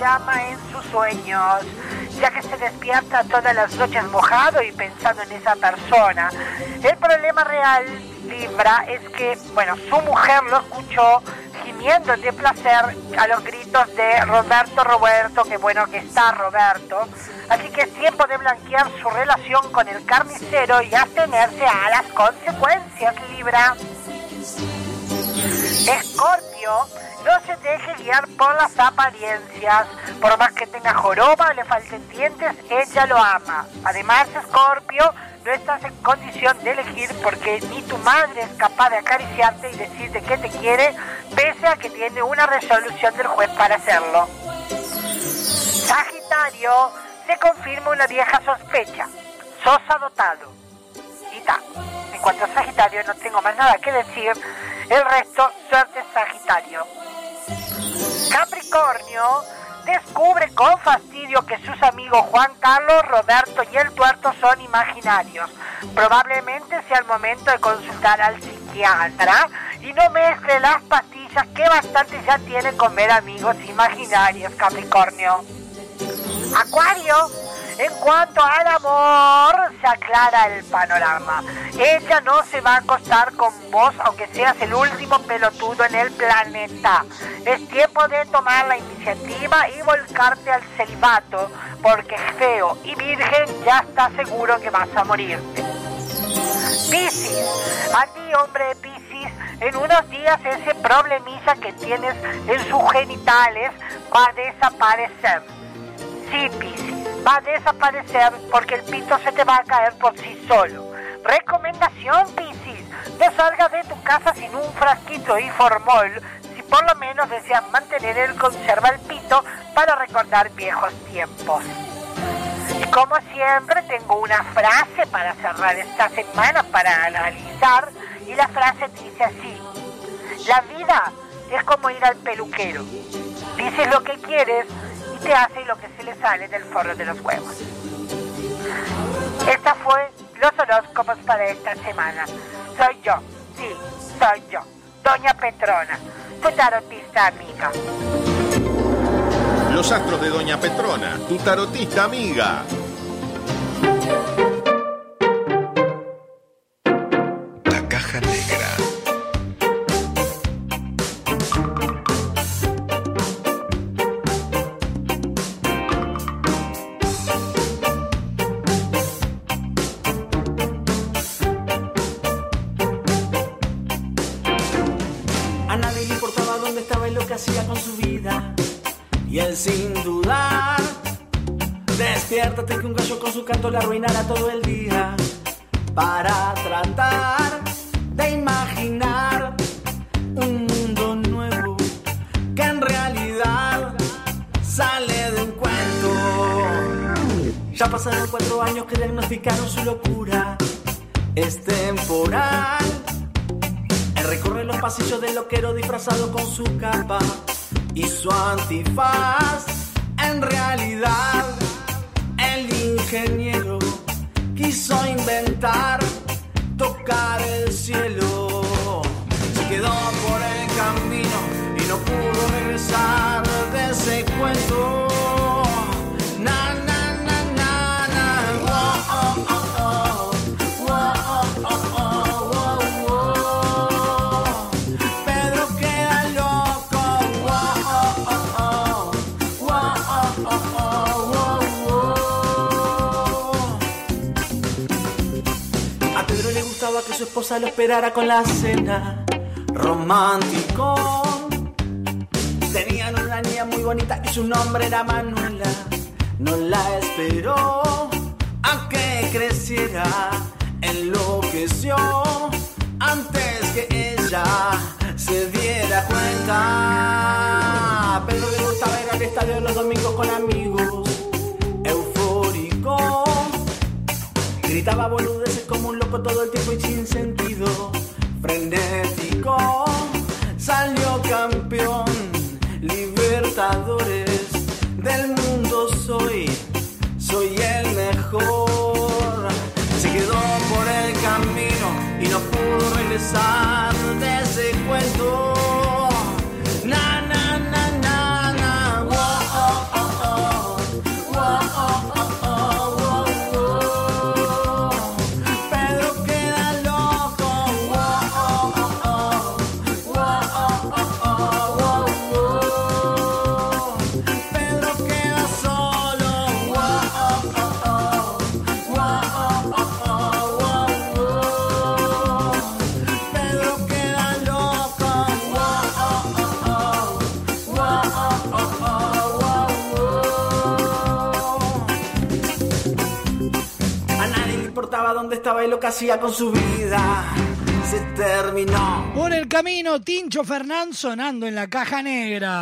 Speaker 45: Llama en sus sueños, ya que se despierta todas las noches mojado y pensando en esa persona. El problema real, Libra, es que, bueno, su mujer lo escuchó gimiendo de placer a los gritos de Roberto, Roberto, que bueno que está Roberto. Así que es tiempo de blanquear su relación con el carnicero y atenerse a las consecuencias, Libra. Escorpio, no se deje guiar por las apariencias. Por más que tenga joroba o le falten dientes, ella lo ama. Además, Escorpio, no estás en condición de elegir porque ni tu madre es capaz de acariciarte y decirte que te quiere, pese a que tiene una resolución del juez para hacerlo. Sagitario, se confirma una vieja sospecha. Sos adoptado. Y ta. En cuanto a Sagitario, no tengo más nada que decir. El resto, suerte Sagitario. Capricornio descubre con fastidio que sus amigos Juan Carlos, Roberto y el tuerto son imaginarios. Probablemente sea el momento de consultar al psiquiatra y no mezcle las pastillas que bastante ya tiene con ver amigos imaginarios, Capricornio. Acuario, en cuanto al amor, se aclara el panorama. Ella no se va a acostar con vos, aunque seas el último pelotudo en el planeta. Es tiempo de tomar la iniciativa y volcarte al celibato, porque feo y virgen ya está seguro que vas a morirte. Piscis, a ti hombre de Piscis, en unos días ese problemilla que tienes en sus genitales va a desaparecer. Sí, Piscis, va a desaparecer porque el pito se te va a caer por sí solo. Recomendación, Piscis, no salgas de tu casa sin un frasquito y formol si por lo menos deseas mantener el conserva el pito para recordar viejos tiempos. Y como siempre tengo una frase para cerrar esta semana para analizar y la frase dice así. La vida es como ir al peluquero. Dices lo que quieres y te hace lo que se le sale del forro de los huevos. Esta fue los horóscopos para esta semana. Soy yo, sí, soy yo, Doña Petrona, tu tarotista amiga.
Speaker 19: Los astros de Doña Petrona, tu tarotista amiga.
Speaker 1: Que un gallo con su canto le arruinará todo el día. Para tratar de imaginar un mundo nuevo que en realidad sale de un cuento. Ya pasaron cuatro años que diagnosticaron su locura. Es temporal. Él recorre los pasillos del loquero disfrazado con su capa y su antifaz. En realidad, ingeniero quiso inventar tocar el cielo. Se quedó por el camino y no pudo regresar de ese cuento. Lo esperara con la cena. romántico. Tenían una niña muy bonita y su nombre era Manuela. No la esperó a que creciera, enloqueció antes que ella se diera cuenta. Pero le gustaba ir al estadio los domingos con amigos, eufórico. Gritaba boludeces como un loco todo el tiempo y sin sentido. Frenético, salió campeón. Libertadores del mundo soy, soy el mejor. Se quedó por el camino y no pudo regresar de ese cuento. Estaba y lo que hacía con su vida. Se terminó.
Speaker 2: Por el camino, Tincho Fernán sonando en la caja negra.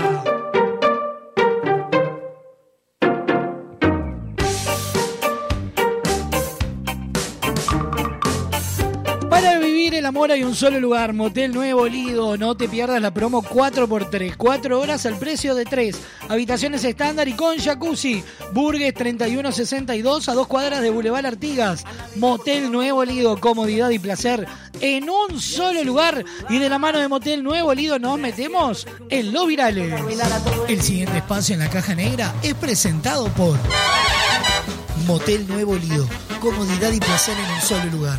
Speaker 2: Amor hay un solo lugar, Motel Nuevo Lido. No te pierdas la promo 4x3, 4 horas al precio de 3. Habitaciones estándar y con jacuzzi. Burgues 3162 a dos cuadras de Boulevard Artigas. Motel Nuevo Lido, comodidad y placer en un solo lugar. Y de la mano de Motel Nuevo Lido nos metemos en los virales. El siguiente espacio en la caja negra es presentado por Motel Nuevo Lido. Comodidad y placer en un solo lugar.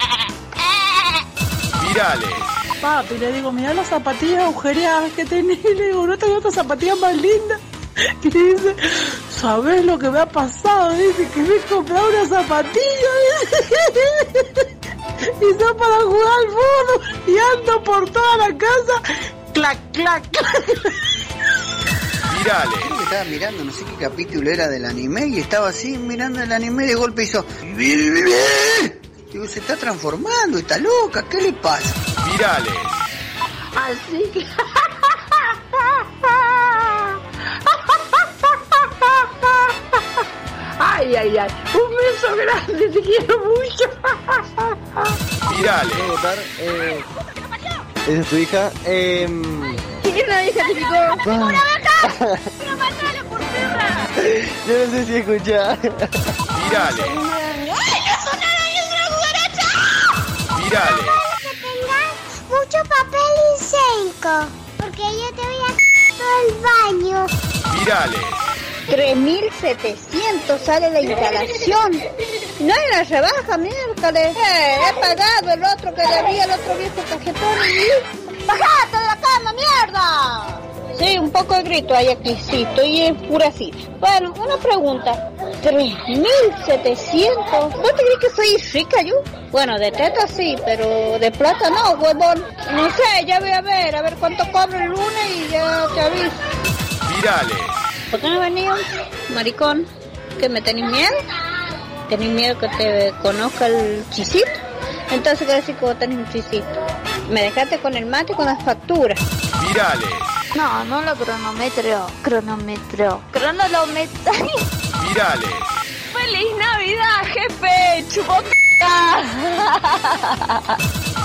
Speaker 19: Virales.
Speaker 50: Papi, le digo, mira las zapatillas agujereadas que tenés. Le digo, no tengo otras zapatillas más lindas. Y dice, ¿sabes lo que me ha pasado? Dice que me he comprado una zapatilla. Y son para jugar al fútbol. Y ando por toda la casa. Clac, clac, clac.
Speaker 19: Virales.
Speaker 51: Creo que estaba mirando, no sé qué capítulo era del anime, y estaba así mirando el anime y de golpe hizo. Digo, se está transformando, está loca, ¿qué le pasa?
Speaker 19: Virales.
Speaker 50: Así que... Ay, ay, ay. Un beso grande, te quiero mucho.
Speaker 19: Virales.
Speaker 52: ¿Puedo votar? Eh, ¿Esa es tu hija? Eh,
Speaker 50: ¿Quién la hija te picó?
Speaker 52: Ah.
Speaker 50: ¡Una vaca! ¡Una matala por perra!
Speaker 52: yo no sé si escuchar.
Speaker 19: Virales. Virales.
Speaker 53: que tengas mucho papel higiénico, porque yo te voy a todo el baño.
Speaker 19: Virales.
Speaker 50: 3.700 sale la instalación. No hay una rebaja, miércoles. Eh, he pagado el otro que debía, el otro viejo tarjetón. ¡Bajate de la cama, mierda! Sí, un poco de grito hay aquí, sí, estoy enfurecida. Bueno, una pregunta. 3.700. ¿Vos te crees que soy rica yo? Bueno, de teta sí, pero de plata no, huevón. No sé, ya voy a ver, a ver cuánto cobro el lunes y ya te aviso.
Speaker 19: Virales.
Speaker 50: ¿Por qué no venía, maricón? ¿Que me tenés miedo? ¿Tenés miedo que te conozca el chisito? Entonces, ¿qué decir que vos tenés un chisito? Me dejaste con el mate y con las facturas.
Speaker 19: Virales.
Speaker 53: No, no lo cronometro. Cronometro. Cronolometro.
Speaker 19: Virales.
Speaker 50: ¡Feliz Navidad, jefe! ¡Chupota!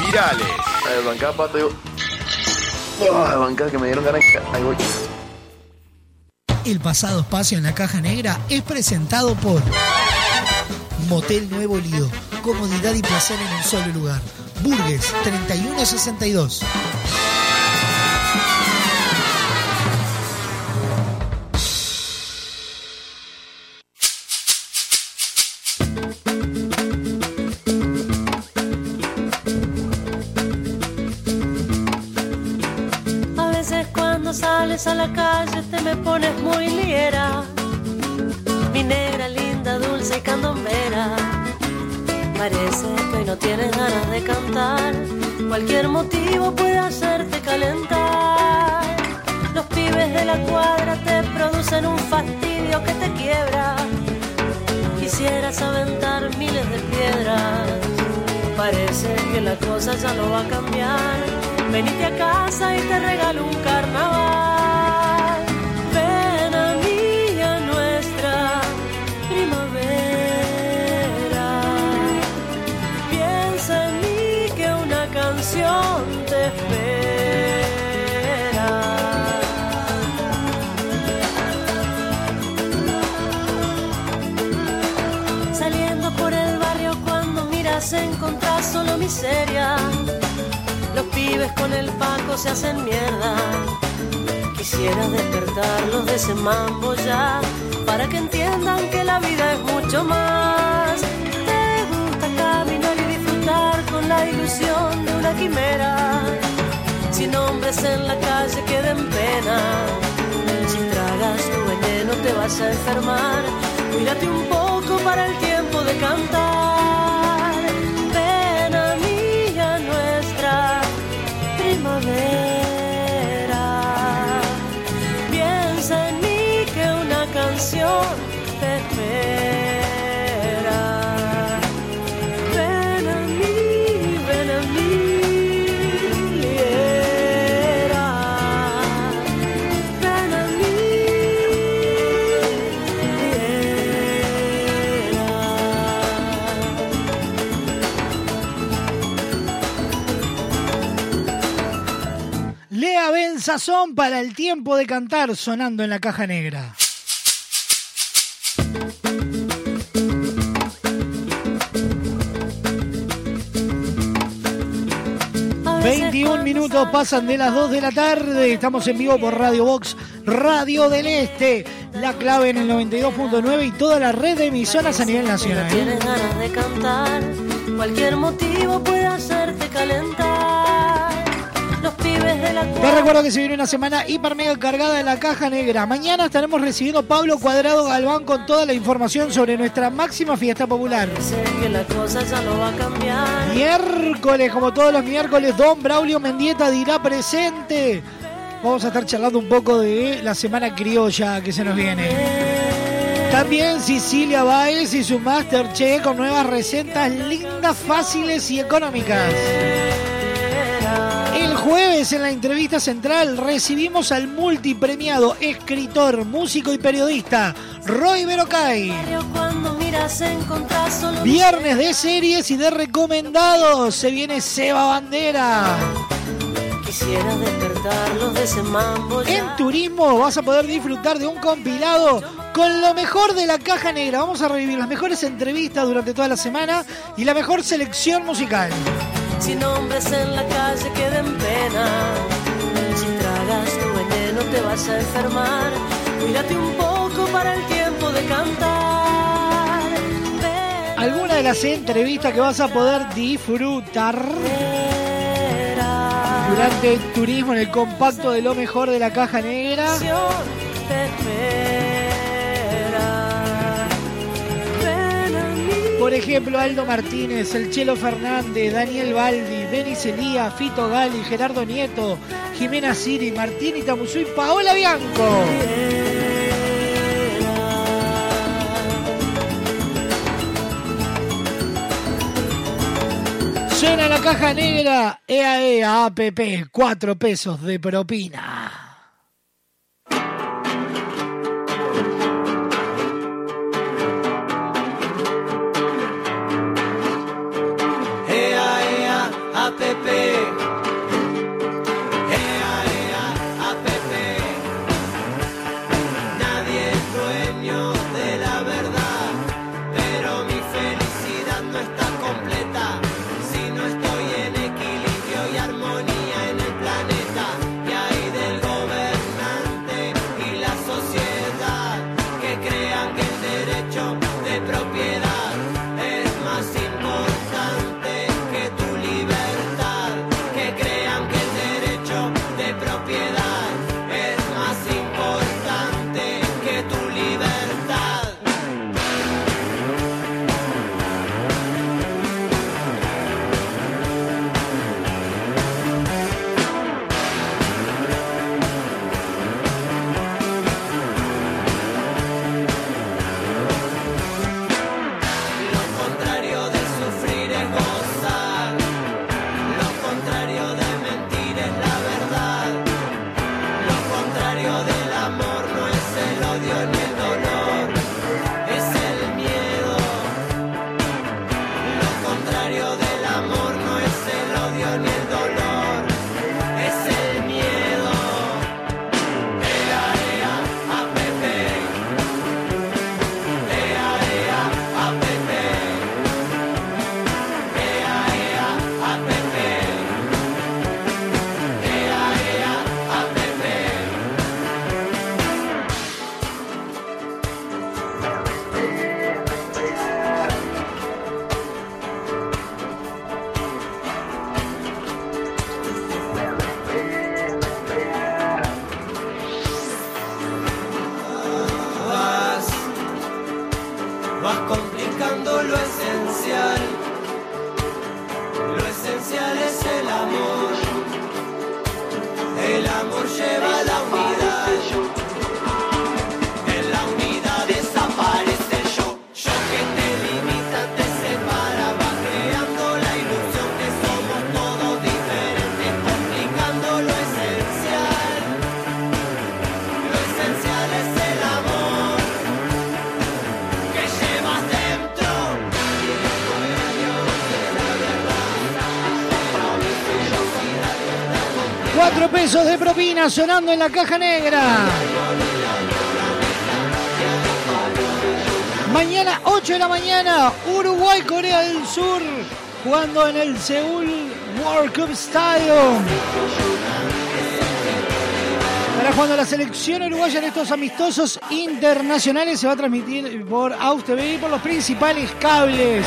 Speaker 19: Virales.
Speaker 52: A ver, bancá, pato, yo. Oh, bancá, que me dieron ganas. Ahí voy.
Speaker 2: El pasado espacio en la caja negra es presentado por Motel Nuevo Lido. Comodidad y placer en un solo lugar. Burgues 3162.
Speaker 54: A la calle te me pones muy liera. Mi negra linda, dulce y candombera. Parece que hoy no tienes ganas de cantar. Cualquier motivo puede hacerte calentar. Los pibes de la cuadra te producen un fastidio que te quiebra. Quisieras aventar miles de piedras. Parece que la cosa ya no va a cambiar. Venite a casa y te regalo un carnaval. Los pibes con el paco se hacen mierda. Quisiera despertarlos de ese mambo ya para que entiendan que la vida es mucho más. Te gusta caminar y disfrutar con la ilusión de una quimera. Sin hombres en la calle que den pena. Si tragas tu veneno te vas a enfermar. Cuídate un poco para el tiempo de cantar.
Speaker 2: Sazón para el tiempo de cantar sonando en la caja negra.
Speaker 54: A veces
Speaker 2: 21 minutos pasan de las 2 de la tarde. Estamos en vivo por Radio Box, Radio del Este. La clave en el 92.9 y toda la red de emisoras a nivel nacional.
Speaker 54: tienes ganas de cantar, cualquier motivo puede cuadra
Speaker 2: recuerdo que se viene una semana hiper mega cargada de la caja negra. Mañana estaremos recibiendo Pablo Cuadrado Galván con toda la información sobre nuestra máxima fiesta popular. Miércoles, como todos los miércoles, Don Braulio Mendieta dirá presente. Vamos a estar charlando un poco de la semana criolla que se nos viene. También Sicilia Baez y su Masterchef con nuevas recetas lindas, fáciles y económicas. Jueves en la entrevista central recibimos al multipremiado escritor, músico y periodista Roy Berocay. Viernes de series y de recomendados. Se viene Seba Bandera.
Speaker 54: Quisiera despertarlos de ese mambo ya.
Speaker 2: En turismo vas a poder disfrutar de un compilado con lo mejor de la caja negra. Vamos a revivir las mejores entrevistas durante toda la semana y la mejor selección musical.
Speaker 54: Sin hombres en la calle que den pena. Si tragas tu veneno te vas a enfermar. Cuídate un poco para el tiempo de cantar.
Speaker 2: Alguna de las entrevistas que vas a poder disfrutar durante el turismo en el compacto de lo mejor de la caja negra. Por ejemplo, Aldo Martínez, el Chelo Fernández, Daniel Baldi, Denis Elías, Fito Gali, Gerardo Nieto, Jimena Siri, Martín Itamusú y Paola Bianco. Suena la caja negra, EAE APP, 4 pesos de propina. Propina sonando en la caja negra. Mañana 8 de la mañana, Uruguay, Corea del Sur, jugando en el Seúl World Cup Stadium. Ahora jugando la selección uruguaya en estos amistosos internacionales se va a transmitir por AUS TV y por los principales cables.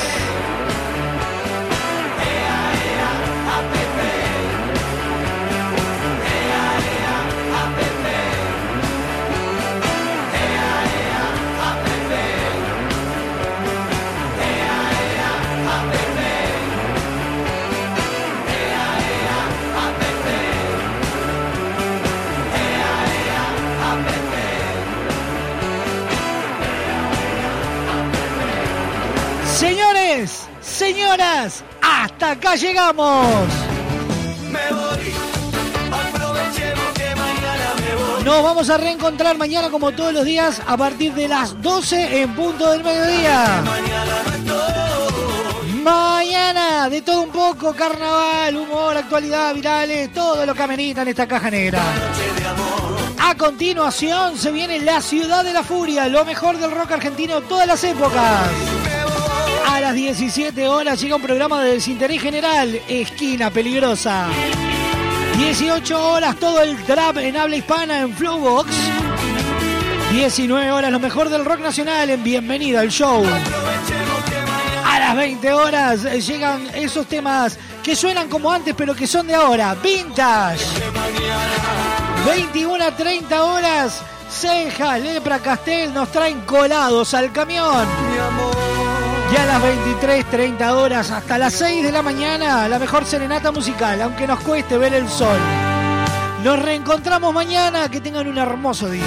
Speaker 2: Vamos a reencontrar mañana como todos los días a partir de las 12 en punto del mediodía. Mañana de todo un poco, carnaval, humor, actualidad, virales, todo lo que amerita en esta caja negra. A continuación se viene La Ciudad de la Furia, lo mejor del rock argentino todas las épocas. A las 17 horas llega un programa de desinterés general, Esquina Peligrosa. 18 horas todo el trap en habla hispana en Flowbox. 19 horas lo mejor del rock nacional en Bienvenida al Show. A las 20 horas eh, llegan esos temas que suenan como antes pero que son de ahora, vintage. 21 a 30 horas, Ceja, Lepra, Castel nos traen colados al camión. Y a las 23.30 horas hasta las 6 de la mañana, la mejor serenata musical, aunque nos cueste ver el sol. Nos reencontramos mañana, que tengan un hermoso día.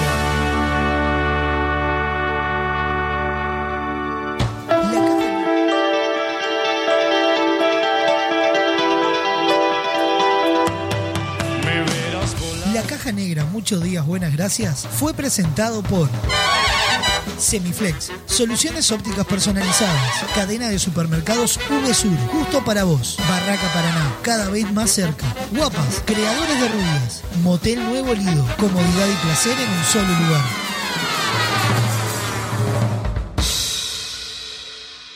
Speaker 2: La Caja Negra, muchos días, buenas gracias, fue presentado por Semiflex, soluciones ópticas personalizadas, cadena de supermercados VSUR, justo para vos, Barraca Paraná, cada vez más cerca, Guapas, creadores de rubias, Motel Nuevo Lido, comodidad y placer en un solo lugar.